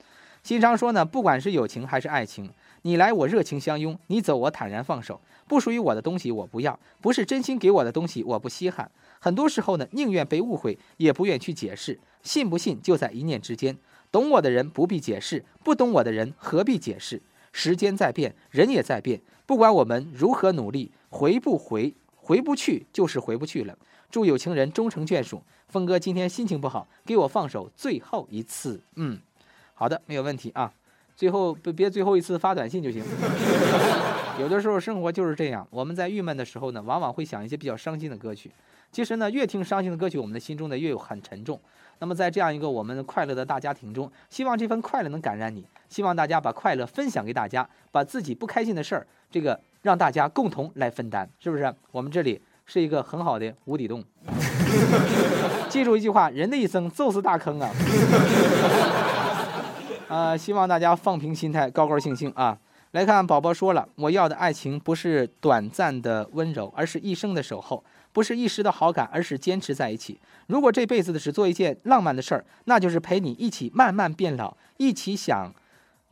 心伤说呢，不管是友情还是爱情，你来我热情相拥，你走我坦然放手。不属于我的东西我不要，不是真心给我的东西我不稀罕。很多时候呢，宁愿被误会，也不愿去解释。信不信就在一念之间。懂我的人不必解释，不懂我的人何必解释？时间在变，人也在变。不管我们如何努力，回不回，回不去就是回不去了。祝有情人终成眷属。峰哥今天心情不好，给我放首最后一次。嗯，好的，没有问题啊。最后别别最后一次发短信就行。有的时候生活就是这样，我们在郁闷的时候呢，往往会想一些比较伤心的歌曲。其实呢，越听伤心的歌曲，我们的心中呢越有很沉重。那么在这样一个我们快乐的大家庭中，希望这份快乐能感染你，希望大家把快乐分享给大家，把自己不开心的事儿，这个让大家共同来分担，是不是？我们这里是一个很好的无底洞。记住一句话：人的一生就是大坑啊！呃，希望大家放平心态，高高兴兴啊！来看宝宝说了，我要的爱情不是短暂的温柔，而是一生的守候；不是一时的好感，而是坚持在一起。如果这辈子只做一件浪漫的事儿，那就是陪你一起慢慢变老，一起想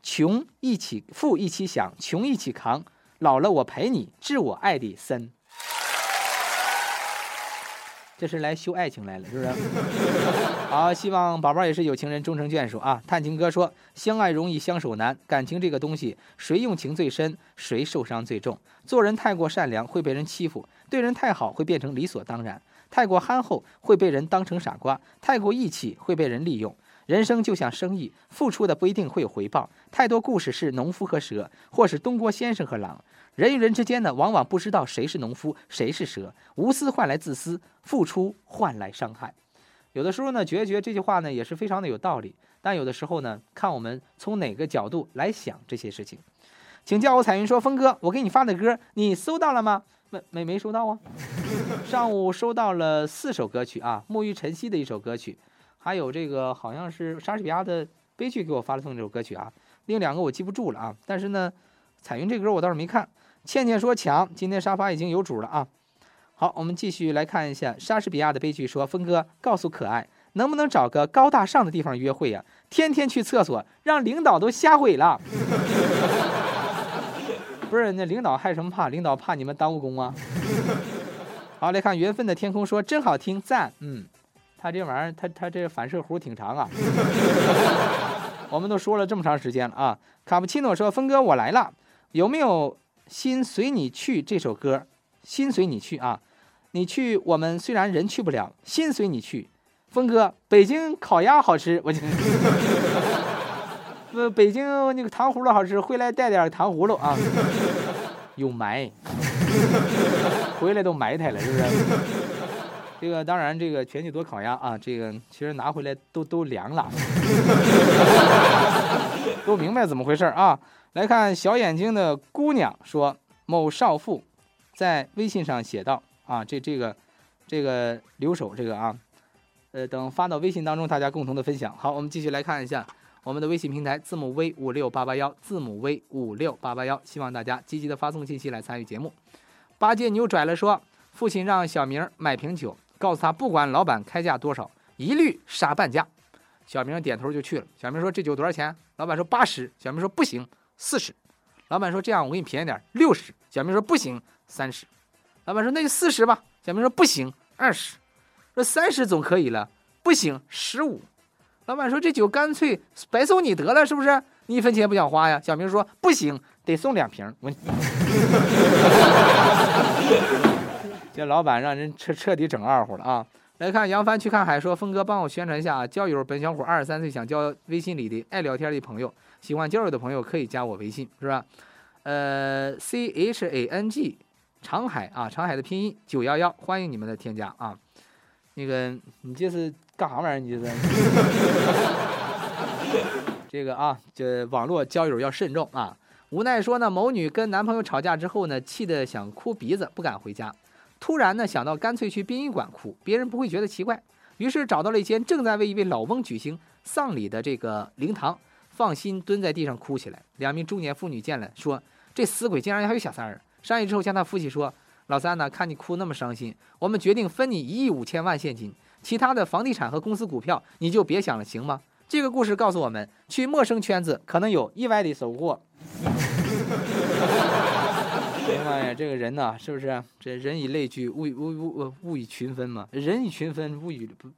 穷，一起富，一起想穷，一起扛。老了我陪你，致我爱的森。这是来修爱情来了，是不是？好，希望宝宝也是有情人终成眷属啊！探情哥说，相爱容易相守难，感情这个东西，谁用情最深，谁受伤最重。做人太过善良会被人欺负，对人太好会变成理所当然；太过憨厚会被人当成傻瓜，太过义气会被人利用。人生就像生意，付出的不一定会有回报。太多故事是农夫和蛇，或是东郭先生和狼。人与人之间呢，往往不知道谁是农夫，谁是蛇。无私换来自私，付出换来伤害。有的时候呢，觉觉这句话呢，也是非常的有道理。但有的时候呢，看我们从哪个角度来想这些事情。请叫我彩云说，峰哥，我给你发的歌，你收到了吗？没没没收到啊。上午收到了四首歌曲啊，沐浴晨曦的一首歌曲，还有这个好像是莎士比亚的悲剧给我发了送这首歌曲啊。另两个我记不住了啊。但是呢，彩云这歌我倒是没看。倩倩说强，今天沙发已经有主了啊！好，我们继续来看一下莎士比亚的悲剧。说峰哥告诉可爱，能不能找个高大上的地方约会呀？天天去厕所，让领导都吓毁了。不是，那领导害什么怕？领导怕你们耽误工啊。好，来看缘分的天空说真好听，赞。嗯，他这玩意儿，他他这反射弧挺长啊。我们都说了这么长时间了啊。卡布奇诺说峰哥我来了，有没有？心随你去这首歌，心随你去啊！你去，我们虽然人去不了，心随你去。峰哥，北京烤鸭好吃，我。呃，北京那个糖葫芦好吃，回来带点糖葫芦啊。有埋，回来都埋汰了，是不是？这个当然，这个全聚德烤鸭啊，这个其实拿回来都都凉了，都明白怎么回事啊。来看小眼睛的姑娘说：“某少妇在微信上写道啊，这这个这个留守这个啊，呃，等发到微信当中，大家共同的分享。好，我们继续来看一下我们的微信平台，字母 V 五六八八幺，字母 V 五六八八幺，希望大家积极的发送信息来参与节目。八戒扭拽了说，父亲让小明买瓶酒，告诉他不管老板开价多少，一律杀半价。小明点头就去了。小明说这酒多少钱？老板说八十。小明说不行。”四十，老板说这样我给你便宜点，六十。小明说不行，三十。老板说那就四十吧。小明说不行，二十。说三十总可以了，不行，十五。老板说这酒干脆白送你得了，是不是？你一分钱不想花呀？小明说不行，得送两瓶。我，这老板让人彻彻底整二乎了啊！来看杨帆去看海，说峰哥帮我宣传一下啊交友，本小伙二十三岁，想交微信里的爱聊天的朋友。喜欢交友的朋友可以加我微信，是吧？呃，C H A N G，长海啊，长海的拼音九幺幺，欢迎你们的添加啊。那个，你这是干啥玩意儿？你这是？这个啊，这网络交友要慎重啊。无奈说呢，某女跟男朋友吵架之后呢，气得想哭鼻子，不敢回家。突然呢，想到干脆去殡仪馆哭，别人不会觉得奇怪。于是找到了一间正在为一位老翁举行丧礼的这个灵堂。放心，蹲在地上哭起来。两名中年妇女见了，说：“这死鬼竟然还有小三儿！”上去之后，向他父亲说：“老三呢？看你哭那么伤心，我们决定分你一亿五千万现金。其他的房地产和公司股票你就别想了，行吗？这个故事告诉我们，去陌生圈子可能有意外的收获。哎呀妈呀，这个人呢，是不是？这人以类聚，物以物物物以群分嘛。人以群分，物以 不，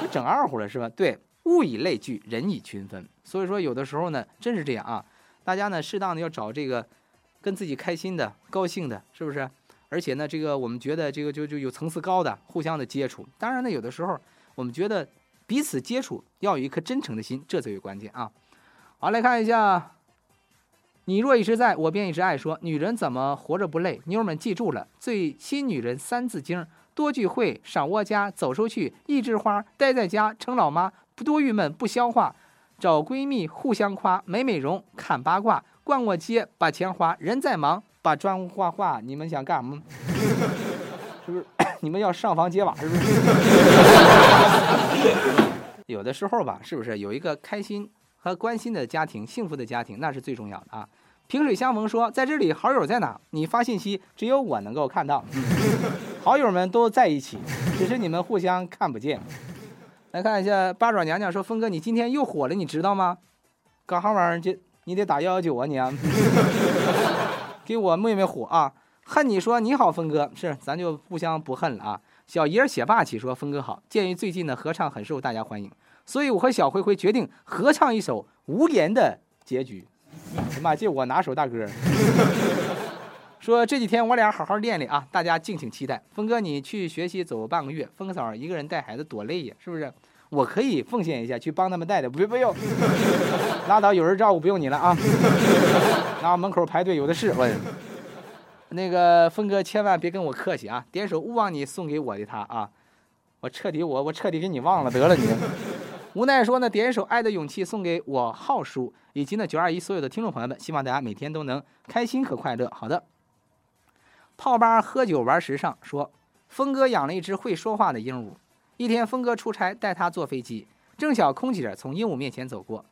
不整二乎了是吧？对，物以类聚，人以群分。所以说，有的时候呢，真是这样啊。大家呢，适当的要找这个跟自己开心的、高兴的，是不是？而且呢，这个我们觉得这个就就有层次高的，互相的接触。当然呢，有的时候我们觉得彼此接触要有一颗真诚的心，这最为关键啊。好，来看一下。你若一直在，我便一直爱说。女人怎么活着不累？妞们记住了，最新女人三字经：多聚会，少窝家，走出去，一枝花，待在家成老妈，不多郁闷，不消化，找闺蜜互相夸，美美容，看八卦，逛逛街，把钱花，人在忙，把砖画画。你们想干什么？是不是？你们要上房揭瓦？是不是？有的时候吧，是不是有一个开心和关心的家庭，幸福的家庭，那是最重要的啊。萍水相逢说，在这里好友在哪？你发信息，只有我能够看到。好友们都在一起，只是你们互相看不见。来看一下八爪娘娘说，峰哥你今天又火了，你知道吗？干啥玩意儿？这你得打幺幺九啊你啊！给我妹妹火啊！恨你说你好，峰哥是，咱就互相不恨了啊。小爷儿写霸气说，峰哥好。鉴于最近的合唱很受大家欢迎，所以我和小灰灰决定合唱一首《无言的结局》。妈，这我拿手大歌。说这几天我俩好好练练啊，大家敬请期待。峰哥，你去学习走半个月，峰嫂一个人带孩子多累呀，是不是？我可以奉献一下，去帮他们带的，不不用，拉倒，有人照顾，不用你了啊。那门口排队有的是，我。那个峰哥千万别跟我客气啊，点首勿忘你送给我的他啊，我彻底我我彻底给你忘了得了你。无奈说呢，点一首《爱的勇气》送给我浩叔以及呢九二一所有的听众朋友们，希望大家每天都能开心和快乐。好的，泡吧喝酒玩时尚说，峰哥养了一只会说话的鹦鹉。一天，峰哥出差带它坐飞机，正巧空姐从鹦鹉面前走过，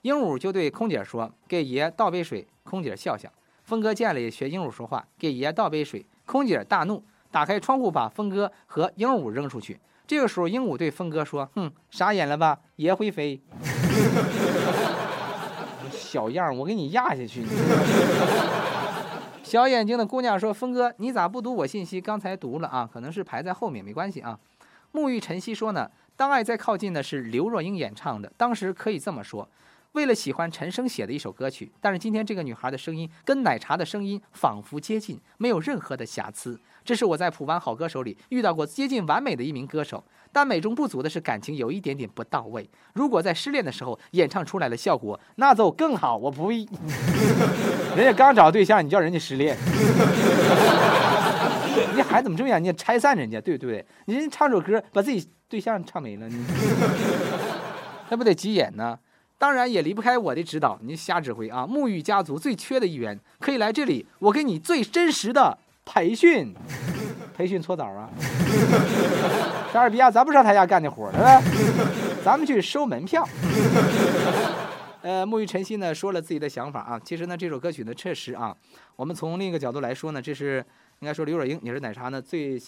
鹦鹉就对空姐说：“给爷倒杯水。”空姐笑笑。峰哥见了也学鹦鹉说话，给爷倒杯水。空姐大怒，打开窗户把峰哥和鹦鹉扔出去。这个时候，鹦鹉对峰哥说：“哼，傻眼了吧？爷会飞。”小样，我给你压下去！小眼睛的姑娘说：“峰哥，你咋不读我信息？刚才读了啊，可能是排在后面，没关系啊。”沐浴晨曦说呢：“当爱再靠近的是刘若英演唱的，当时可以这么说。”为了喜欢陈升写的一首歌曲，但是今天这个女孩的声音跟奶茶的声音仿佛接近，没有任何的瑕疵。这是我在普湾好歌手里遇到过接近完美的一名歌手，但美中不足的是感情有一点点不到位。如果在失恋的时候演唱出来的效果，那就更好。我不，人家刚找对象，你叫人家失恋，你孩子怎么这么样？你拆散人家，对不对？你人唱首歌把自己对象唱没了，你 那不得急眼呢？当然也离不开我的指导，你瞎指挥啊！沐浴家族最缺的一员可以来这里，我给你最真实的培训，培训搓澡啊！莎士比亚，咱不上他家干的活，对吧？咱们去收门票。呃，沐浴晨曦呢说了自己的想法啊，其实呢这首歌曲呢确实啊，我们从另一个角度来说呢，这是应该说刘若英也是奶茶呢最。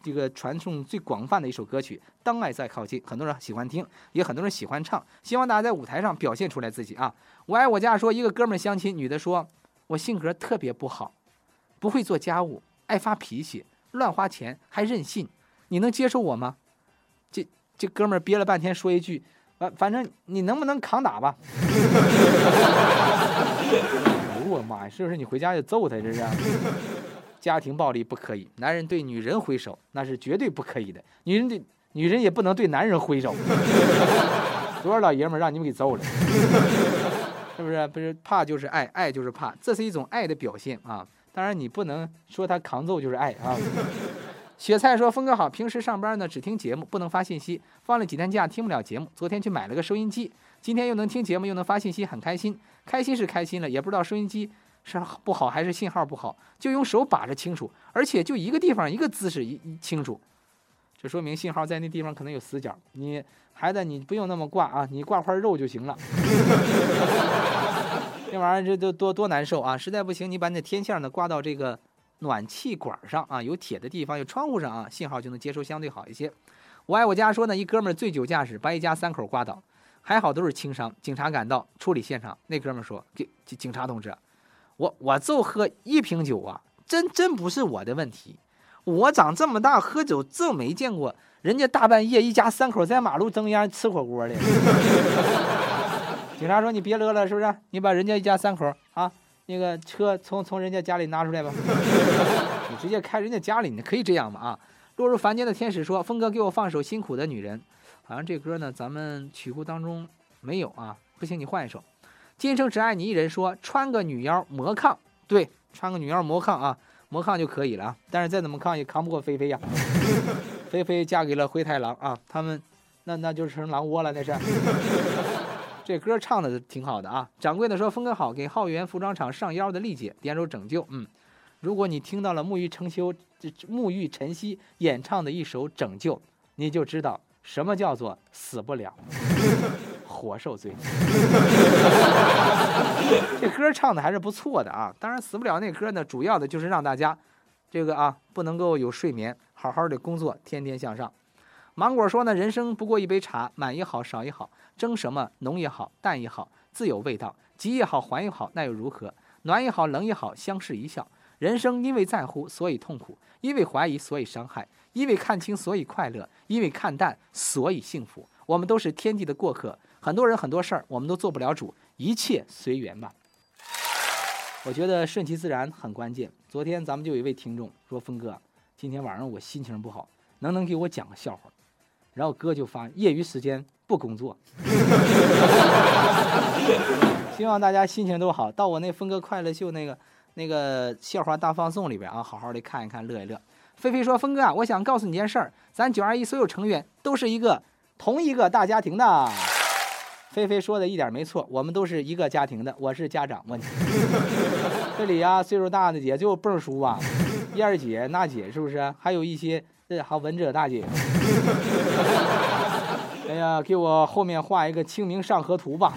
这个传送最广泛的一首歌曲《当爱在靠近》，很多人喜欢听，也很多人喜欢唱。希望大家在舞台上表现出来自己啊！我爱我家说，一个哥们相亲，女的说，我性格特别不好，不会做家务，爱发脾气，乱花钱，还任性，你能接受我吗？这这哥们儿憋了半天说一句，反反正你能不能扛打吧？哎呦我妈呀，是不是你回家就揍他这是？家庭暴力不可以，男人对女人挥手那是绝对不可以的。女人对女人也不能对男人挥手。多少老爷们让你们给揍了，是不是？不是怕就是爱，爱就是怕，这是一种爱的表现啊。当然你不能说他扛揍就是爱啊。雪菜说：“峰哥好，平时上班呢只听节目，不能发信息。放了几天假听不了节目，昨天去买了个收音机，今天又能听节目又能发信息，很开心。开心是开心了，也不知道收音机。”是不好还是信号不好？就用手把着清楚，而且就一个地方一个姿势一清楚，这说明信号在那地方可能有死角。你孩子，你不用那么挂啊，你挂块肉就行了。这玩意儿这都多多难受啊！实在不行，你把你那天线呢挂到这个暖气管上啊，有铁的地方，有窗户上啊，信号就能接收相对好一些。我爱我家说呢，一哥们醉酒驾驶把一家三口刮倒，还好都是轻伤。警察赶到处理现场，那哥们说：“警警察同志，我我就喝一瓶酒啊，真真不是我的问题。我长这么大喝酒这没见过人家大半夜一家三口在马路中央吃火锅的。”警察说：“你别乐了，是不是？你把人家一家三口啊，那个车从从人家家里拿出来吧，你直接开人家家里，你可以这样吗？啊？”落入凡间的天使说：“峰哥，给我放首《辛苦的女人》，好像这歌呢，咱们曲库当中没有啊。不行，你换一首。今生只爱你一人。说穿个女腰魔抗，对，穿个女腰魔抗啊，魔抗就可以了。但是再怎么抗也扛不过菲菲呀。菲菲嫁给了灰太狼啊，他们那那就成狼窝了，那是。这歌唱的挺好的啊。掌柜的说：峰哥好，给浩源服装厂上腰的丽姐点首拯救。嗯，如果你听到了沐浴成修。”沐浴晨曦演唱的一首《拯救》，你就知道什么叫做死不了，活受罪。这歌唱的还是不错的啊！当然，死不了那歌呢，主要的就是让大家这个啊不能够有睡眠，好好的工作，天天向上。芒果说呢，人生不过一杯茶，满也好，少也好，蒸什么浓也好，淡也好，自有味道。急也好，缓也好，那又如何？暖也好，冷也好，相视一笑。人生因为在乎，所以痛苦；因为怀疑，所以伤害；因为看清，所以快乐；因为看淡，所以幸福。我们都是天地的过客，很多人很多事儿，我们都做不了主，一切随缘吧。我觉得顺其自然很关键。昨天咱们就有一位听众说：“峰哥，今天晚上我心情不好，能不能给我讲个笑话？”然后哥就发：“业余时间不工作。”希望大家心情都好。到我那峰哥快乐秀那个。那个笑话大放送里边啊，好好的看一看，乐一乐。菲菲说：“峰哥啊，我想告诉你件事儿，咱九二一所有成员都是一个同一个大家庭的。”菲菲说的一点没错，我们都是一个家庭的。我是家长，我 这里呀，岁数大的姐就蹦叔啊，燕儿姐、娜姐是不是？还有一些这还文者大姐。哎呀，给我后面画一个清明上河图吧。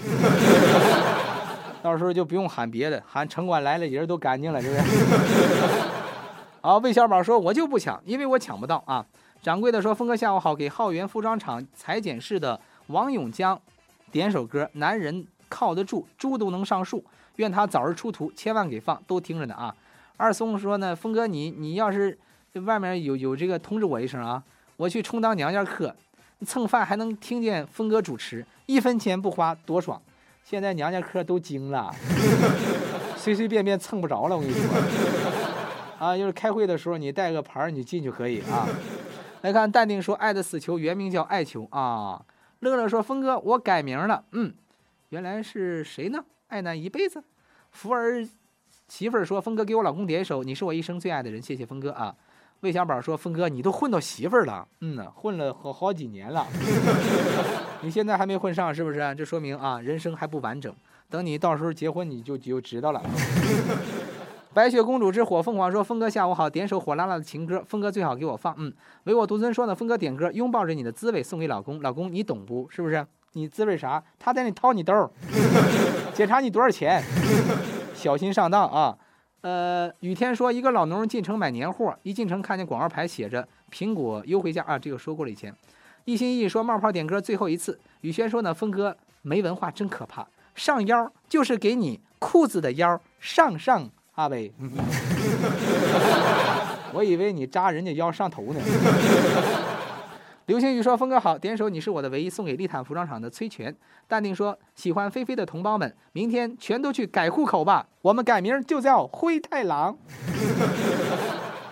到时候就不用喊别的，喊城管来了，人都干净了，是不是？好，魏小宝说：“我就不抢，因为我抢不到啊。”掌柜的说：“峰哥下午好，给浩源服装厂裁剪室的王永江点首歌，男人靠得住，猪都能上树。愿他早日出图，千万给放，都听着呢啊。”二松说：“呢，峰哥你你要是外面有有这个通知我一声啊，我去充当娘家客，蹭饭还能听见峰哥主持，一分钱不花，多爽。”现在娘家客都精了，随随便便蹭不着了。我跟你说，啊，就是开会的时候你带个牌儿，你进去可以啊。来看淡定说，爱的死囚原名叫爱囚啊。乐乐说，峰哥我改名了，嗯，原来是谁呢？爱男一辈子。福儿媳妇儿说，峰哥给我老公点一首，你是我一生最爱的人，谢谢峰哥啊。魏小宝说：“峰哥，你都混到媳妇儿了，嗯呢，混了好好几年了，你现在还没混上，是不是？这说明啊，人生还不完整。等你到时候结婚，你就就知道了。”白雪公主之火凤凰说：“峰哥下午好，点首火辣辣的情歌，峰哥最好给我放。”嗯，唯我独尊说呢，峰哥点歌，拥抱着你的滋味送给老公，老公你懂不？是不是？你滋味啥？他在那掏你兜，检查你多少钱，小心上当啊！呃，雨天说，一个老农进城买年货，一进城看见广告牌写着苹果优惠价啊，这个说过了以前。一心一意说冒泡点歌最后一次。雨轩说呢，峰哥没文化真可怕，上腰就是给你裤子的腰上上阿伟，我以为你扎人家腰上头呢。流星雨说：“峰哥好，点首《你是我的唯一》送给利坦服装厂的崔全。”淡定说：“喜欢菲菲的同胞们，明天全都去改户口吧，我们改名就叫灰太狼。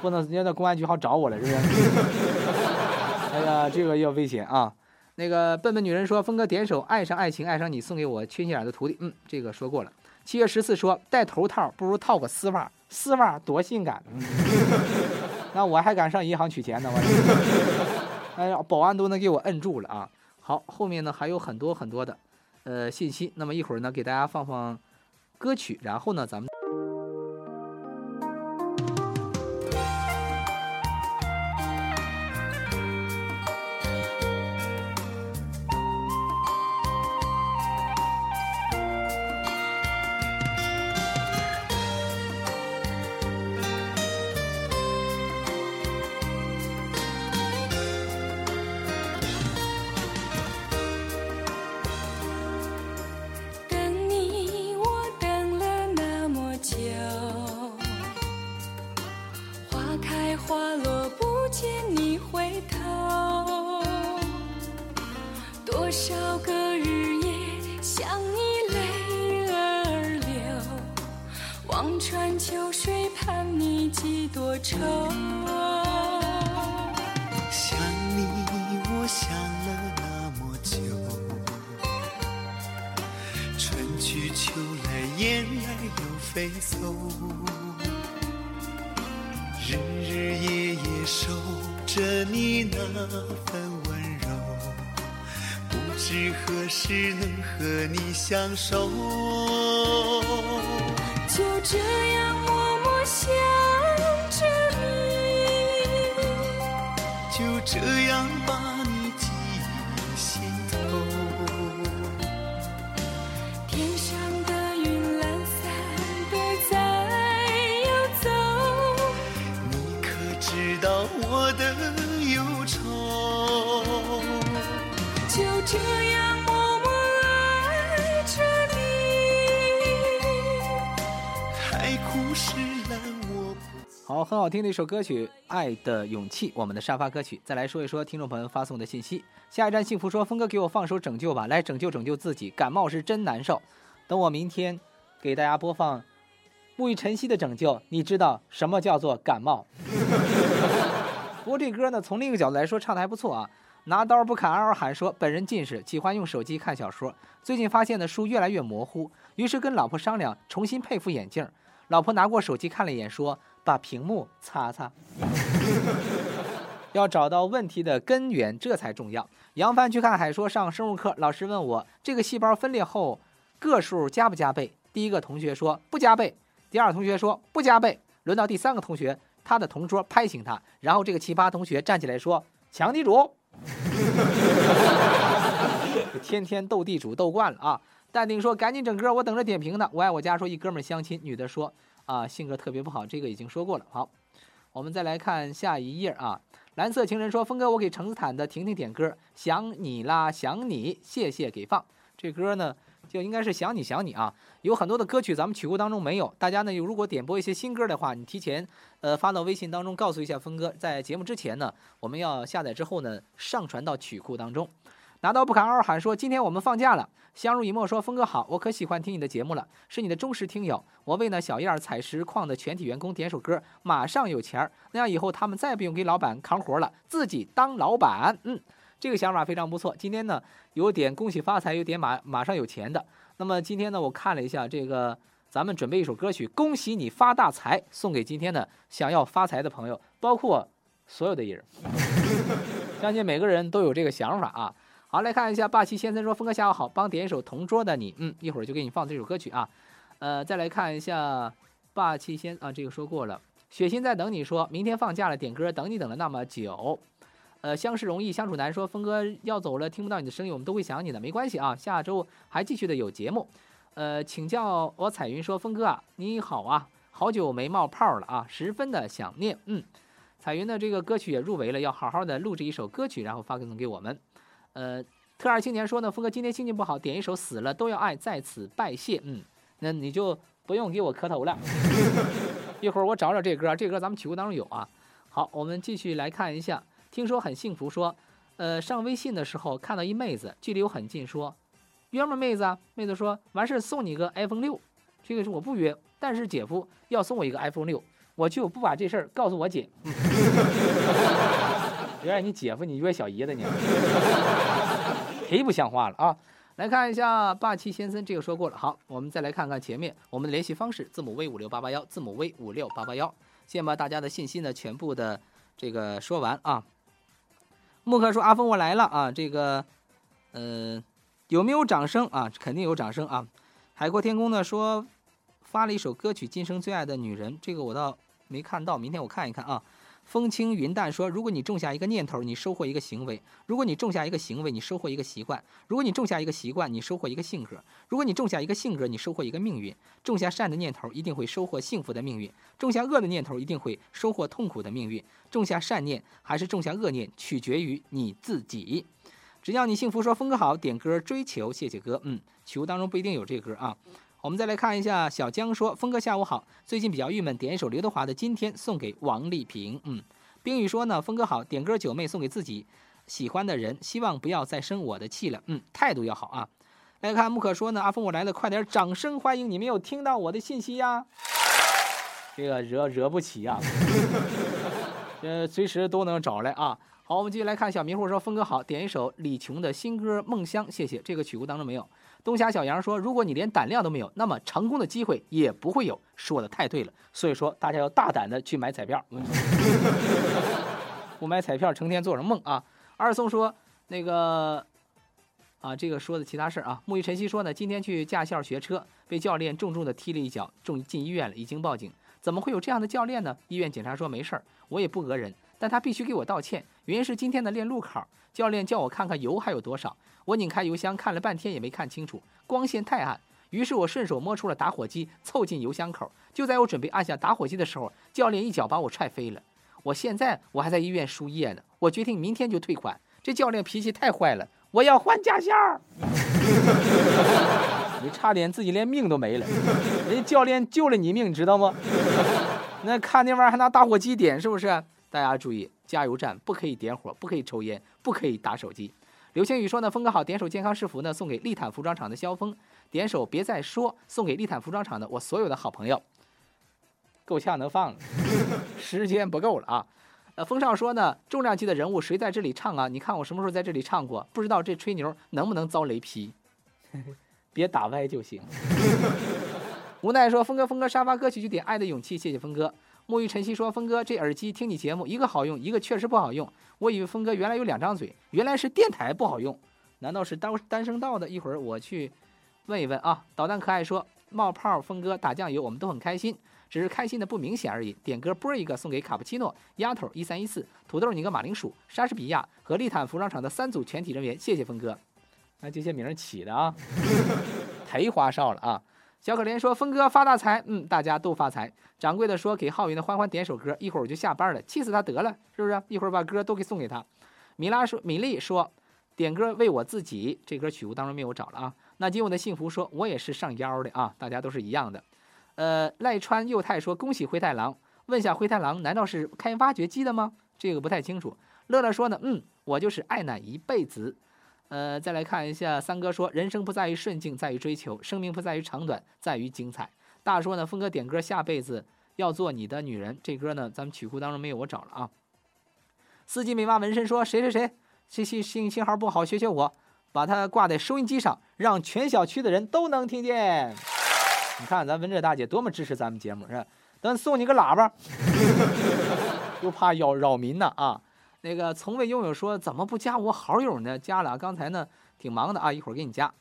不能直接到公安局好找我了，是不是？哎 呀，这个要危险啊！那个笨笨女人说：“峰哥点首《爱上爱情爱上你》，送给我缺心眼的徒弟。”嗯，这个说过了。七月十四说：“戴头套不如套个丝袜，丝袜多性感。那我还敢上银行取钱呢，我。”哎呀，保安都能给我摁住了啊！好，后面呢还有很多很多的，呃，信息。那么一会儿呢，给大家放放歌曲，然后呢，咱们。听的一首歌曲《爱的勇气》，我们的沙发歌曲。再来说一说听众朋友发送的信息。下一站幸福说：“峰哥给我放首拯救吧，来拯救拯救自己，感冒是真难受。等我明天给大家播放沐浴晨曦的拯救，你知道什么叫做感冒？不过这歌呢，从另一个角度来说，唱的还不错啊。拿刀不砍，嗷嗷喊说：“本人近视，喜欢用手机看小说。最近发现的书越来越模糊，于是跟老婆商量，重新配副眼镜。老婆拿过手机看了一眼，说：‘把屏幕擦擦。’要找到问题的根源，这才重要。杨帆去看海说上生物课，老师问我这个细胞分裂后个数加不加倍？第一个同学说不加倍，第二同学说不加倍。轮到第三个同学，他的同桌拍醒他，然后这个奇葩同学站起来说：“抢地主！” 天天斗地主斗惯了啊！淡定说：“赶紧整歌，我等着点评呢。”我爱我家说一哥们儿相亲，女的说：“啊，性格特别不好，这个已经说过了。”好，我们再来看下一页啊。蓝色情人说：“峰哥，我给橙子坦的婷婷点歌，想你啦，想你，谢谢给放。这歌呢，就应该是想你想你啊。有很多的歌曲咱们曲库当中没有，大家呢，如果点播一些新歌的话，你提前呃发到微信当中告诉一下峰哥，在节目之前呢，我们要下载之后呢，上传到曲库当中。拿刀不砍，嗷嗷喊说：“今天我们放假了。”相濡以沫说：“峰哥好，我可喜欢听你的节目了，是你的忠实听友。我为呢小燕儿采石矿的全体员工点首歌，马上有钱儿，那样以后他们再也不用给老板扛活了，自己当老板。”嗯，这个想法非常不错。今天呢，有点恭喜发财，有点马马上有钱的。那么今天呢，我看了一下这个，咱们准备一首歌曲《恭喜你发大财》，送给今天的想要发财的朋友，包括所有的艺人。相信每个人都有这个想法啊。好，来看一下霸气先生说：“峰哥下午好，帮点一首《同桌的你》。嗯，一会儿就给你放这首歌曲啊。呃，再来看一下霸气先啊，这个说过了。雪心在等你说，明天放假了，点歌等你等了那么久。呃，相识容易相处难，说峰哥要走了，听不到你的声音，我们都会想你的，没关系啊，下周还继续的有节目。呃，请教我彩云说，峰哥啊，你好啊，好久没冒泡了啊，十分的想念。嗯，彩云的这个歌曲也入围了，要好好的录制一首歌曲，然后发送给我们。呃，特二青年说呢，峰哥今天心情不好，点一首《死了都要爱》，在此拜谢。嗯，那你就不用给我磕头了。一会儿我找找这歌，这歌咱们曲库当中有啊。好，我们继续来看一下。听说很幸福，说，呃，上微信的时候看到一妹子，距离我很近，说，约吗，妹子啊？妹子说，完事送你个 iPhone 六。这个是我不约，但是姐夫要送我一个 iPhone 六，我就不把这事儿告诉我姐。原来你姐夫你约小姨子呢，忒不像话了啊！来看一下霸气先生，这个说过了。好，我们再来看看前面我们的联系方式，字母 V 五六八八幺，字母 V 五六八八幺。先把大家的信息呢全部的这个说完啊。木克说：“阿峰，我来了啊！这个，呃，有没有掌声啊？肯定有掌声啊！”海阔天空呢说发了一首歌曲《今生最爱的女人》，这个我倒没看到，明天我看一看啊。风轻云淡说：“如果你种下一个念头，你收获一个行为；如果你种下一个行为，你收获一个习惯；如果你种下一个习惯，你收获一个性格；如果你种下一个性格，你收获一个命运。种下善的念头，一定会收获幸福的命运；种下恶的念头，一定会收获痛苦的命运。种下善念还是种下恶念，取决于你自己。只要你幸福，说峰哥好，点歌追求，谢谢哥。嗯，曲目当中不一定有这歌啊。”我们再来看一下，小江说：“峰哥下午好，最近比较郁闷，点一首刘德华的《今天》送给王丽萍。”嗯，冰雨说呢：“峰哥好，点歌九妹送给自己喜欢的人，希望不要再生我的气了。”嗯，态度要好啊。来看木可说呢：“阿峰我来了，快点掌声欢迎！你没有听到我的信息呀？这个惹惹不起啊，呃，随时都能找来啊。好，我们继续来看小迷糊说：“峰哥好，点一首李琼的新歌《梦乡》，谢谢。这个曲库当中没有。”东侠小杨说：“如果你连胆量都没有，那么成功的机会也不会有。”说的太对了，所以说大家要大胆的去买彩票。不买彩票，成天做着梦啊？二宋说：“那个啊，这个说的其他事啊。”沐浴晨曦说呢：“今天去驾校学车，被教练重重的踢了一脚，重进医院了，已经报警。怎么会有这样的教练呢？医院警察说没事儿，我也不讹人，但他必须给我道歉。原因是今天的练路考，教练叫我看看油还有多少。”我拧开油箱看了半天也没看清楚，光线太暗。于是我顺手摸出了打火机，凑近油箱口。就在我准备按下打火机的时候，教练一脚把我踹飞了。我现在我还在医院输液呢。我决定明天就退款。这教练脾气太坏了，我要换驾校。你差点自己连命都没了，人家教练救了你命，你知道吗？那看那玩意儿还拿打火机点，是不是？大家注意，加油站不可以点火，不可以抽烟，不可以打手机。刘星宇说呢，峰哥好，点首健康是福呢，送给利坦服装厂的肖峰，点首别再说，送给利坦服装厂的我所有的好朋友。够呛能放了，时间不够了啊。呃，风少说呢，重量级的人物谁在这里唱啊？你看我什么时候在这里唱过？不知道这吹牛能不能遭雷劈？别打歪就行。无奈说，峰哥，峰哥，沙发歌曲就点《爱的勇气》，谢谢峰哥。沐浴晨曦说：“峰哥，这耳机听你节目，一个好用，一个确实不好用。我以为峰哥原来有两张嘴，原来是电台不好用。难道是单单声道的？一会儿我去问一问啊。”捣蛋可爱说：“冒泡，峰哥打酱油，我们都很开心，只是开心的不明显而已。点歌播一个，送给卡布奇诺、丫头一三一四、土豆你个马铃薯、莎士比亚和利坦服装厂的三组全体人员，谢谢峰哥。那这些名起的啊，忒花哨了啊。”小可怜说：“峰哥发大财，嗯，大家都发财。”掌柜的说：“给浩云的欢欢点首歌，一会儿我就下班了，气死他得了，是不是？一会儿把歌都给送给他。”米拉说：“米粒说，点歌为我自己，这歌曲库当中没有找了啊。”那今我的幸福说：“我也是上腰的啊，大家都是一样的。”呃，赖川佑太说：“恭喜灰太狼，问下灰太狼，难道是开挖掘机的吗？这个不太清楚。”乐乐说呢：“嗯，我就是爱奶一辈子。”呃，再来看一下，三哥说，人生不在于顺境，在于追求；生命不在于长短，在于精彩。大说呢，峰哥点歌，下辈子要做你的女人。这歌呢，咱们曲库当中没有，我找了啊。司机美妈纹身说，谁谁谁信信信信号不好，学学我，把它挂在收音机上，让全小区的人都能听见。你看咱文哲大姐多么支持咱们节目，是吧？等送你个喇叭，又怕扰扰民呢啊。那个从未拥有说怎么不加我好友呢？加了，刚才呢挺忙的啊，一会儿给你加。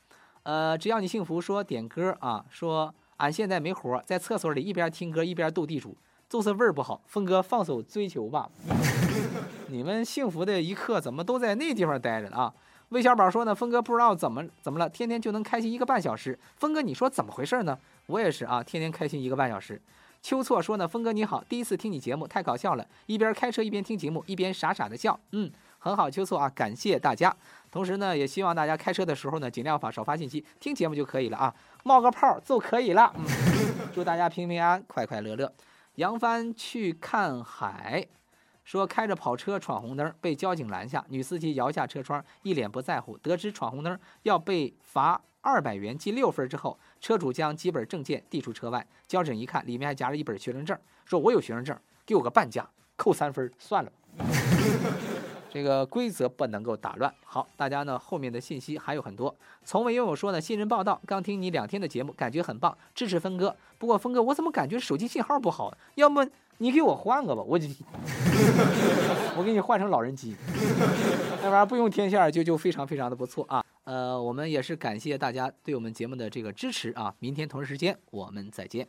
呃，只要你幸福，说点歌啊，说俺现在没活，在厕所里一边听歌一边斗地主，就是味儿不好。峰哥放手追求吧，你们幸福的一刻怎么都在那地方待着呢啊？魏小宝说呢，峰哥不知道怎么怎么了，天天就能开心一个半小时。峰哥，你说怎么回事呢？我也是啊，天天开心一个半小时。秋错说呢，峰哥你好，第一次听你节目，太搞笑了，一边开车一边听节目，一边傻傻的笑，嗯，很好，秋错啊，感谢大家。同时呢，也希望大家开车的时候呢，尽量发少发信息，听节目就可以了啊，冒个泡就可以了。嗯，祝大家平平安安，快快乐乐。杨帆去看海，说开着跑车闯红灯，被交警拦下，女司机摇下车窗，一脸不在乎。得知闯红灯要被罚二百元记六分之后。车主将几本证件递出车外，交警一看，里面还夹着一本学生证，说：“我有学生证，给我个半价，扣三分，算了。”这个规则不能够打乱。好，大家呢后面的信息还有很多。从未拥有说呢，新人报道，刚听你两天的节目，感觉很棒，支持峰哥。不过峰哥，我怎么感觉手机信号不好？要么你给我换个吧，我就 我给你换成老人机，那玩意儿不用天线就就非常非常的不错啊。呃，我们也是感谢大家对我们节目的这个支持啊！明天同一时间我们再见。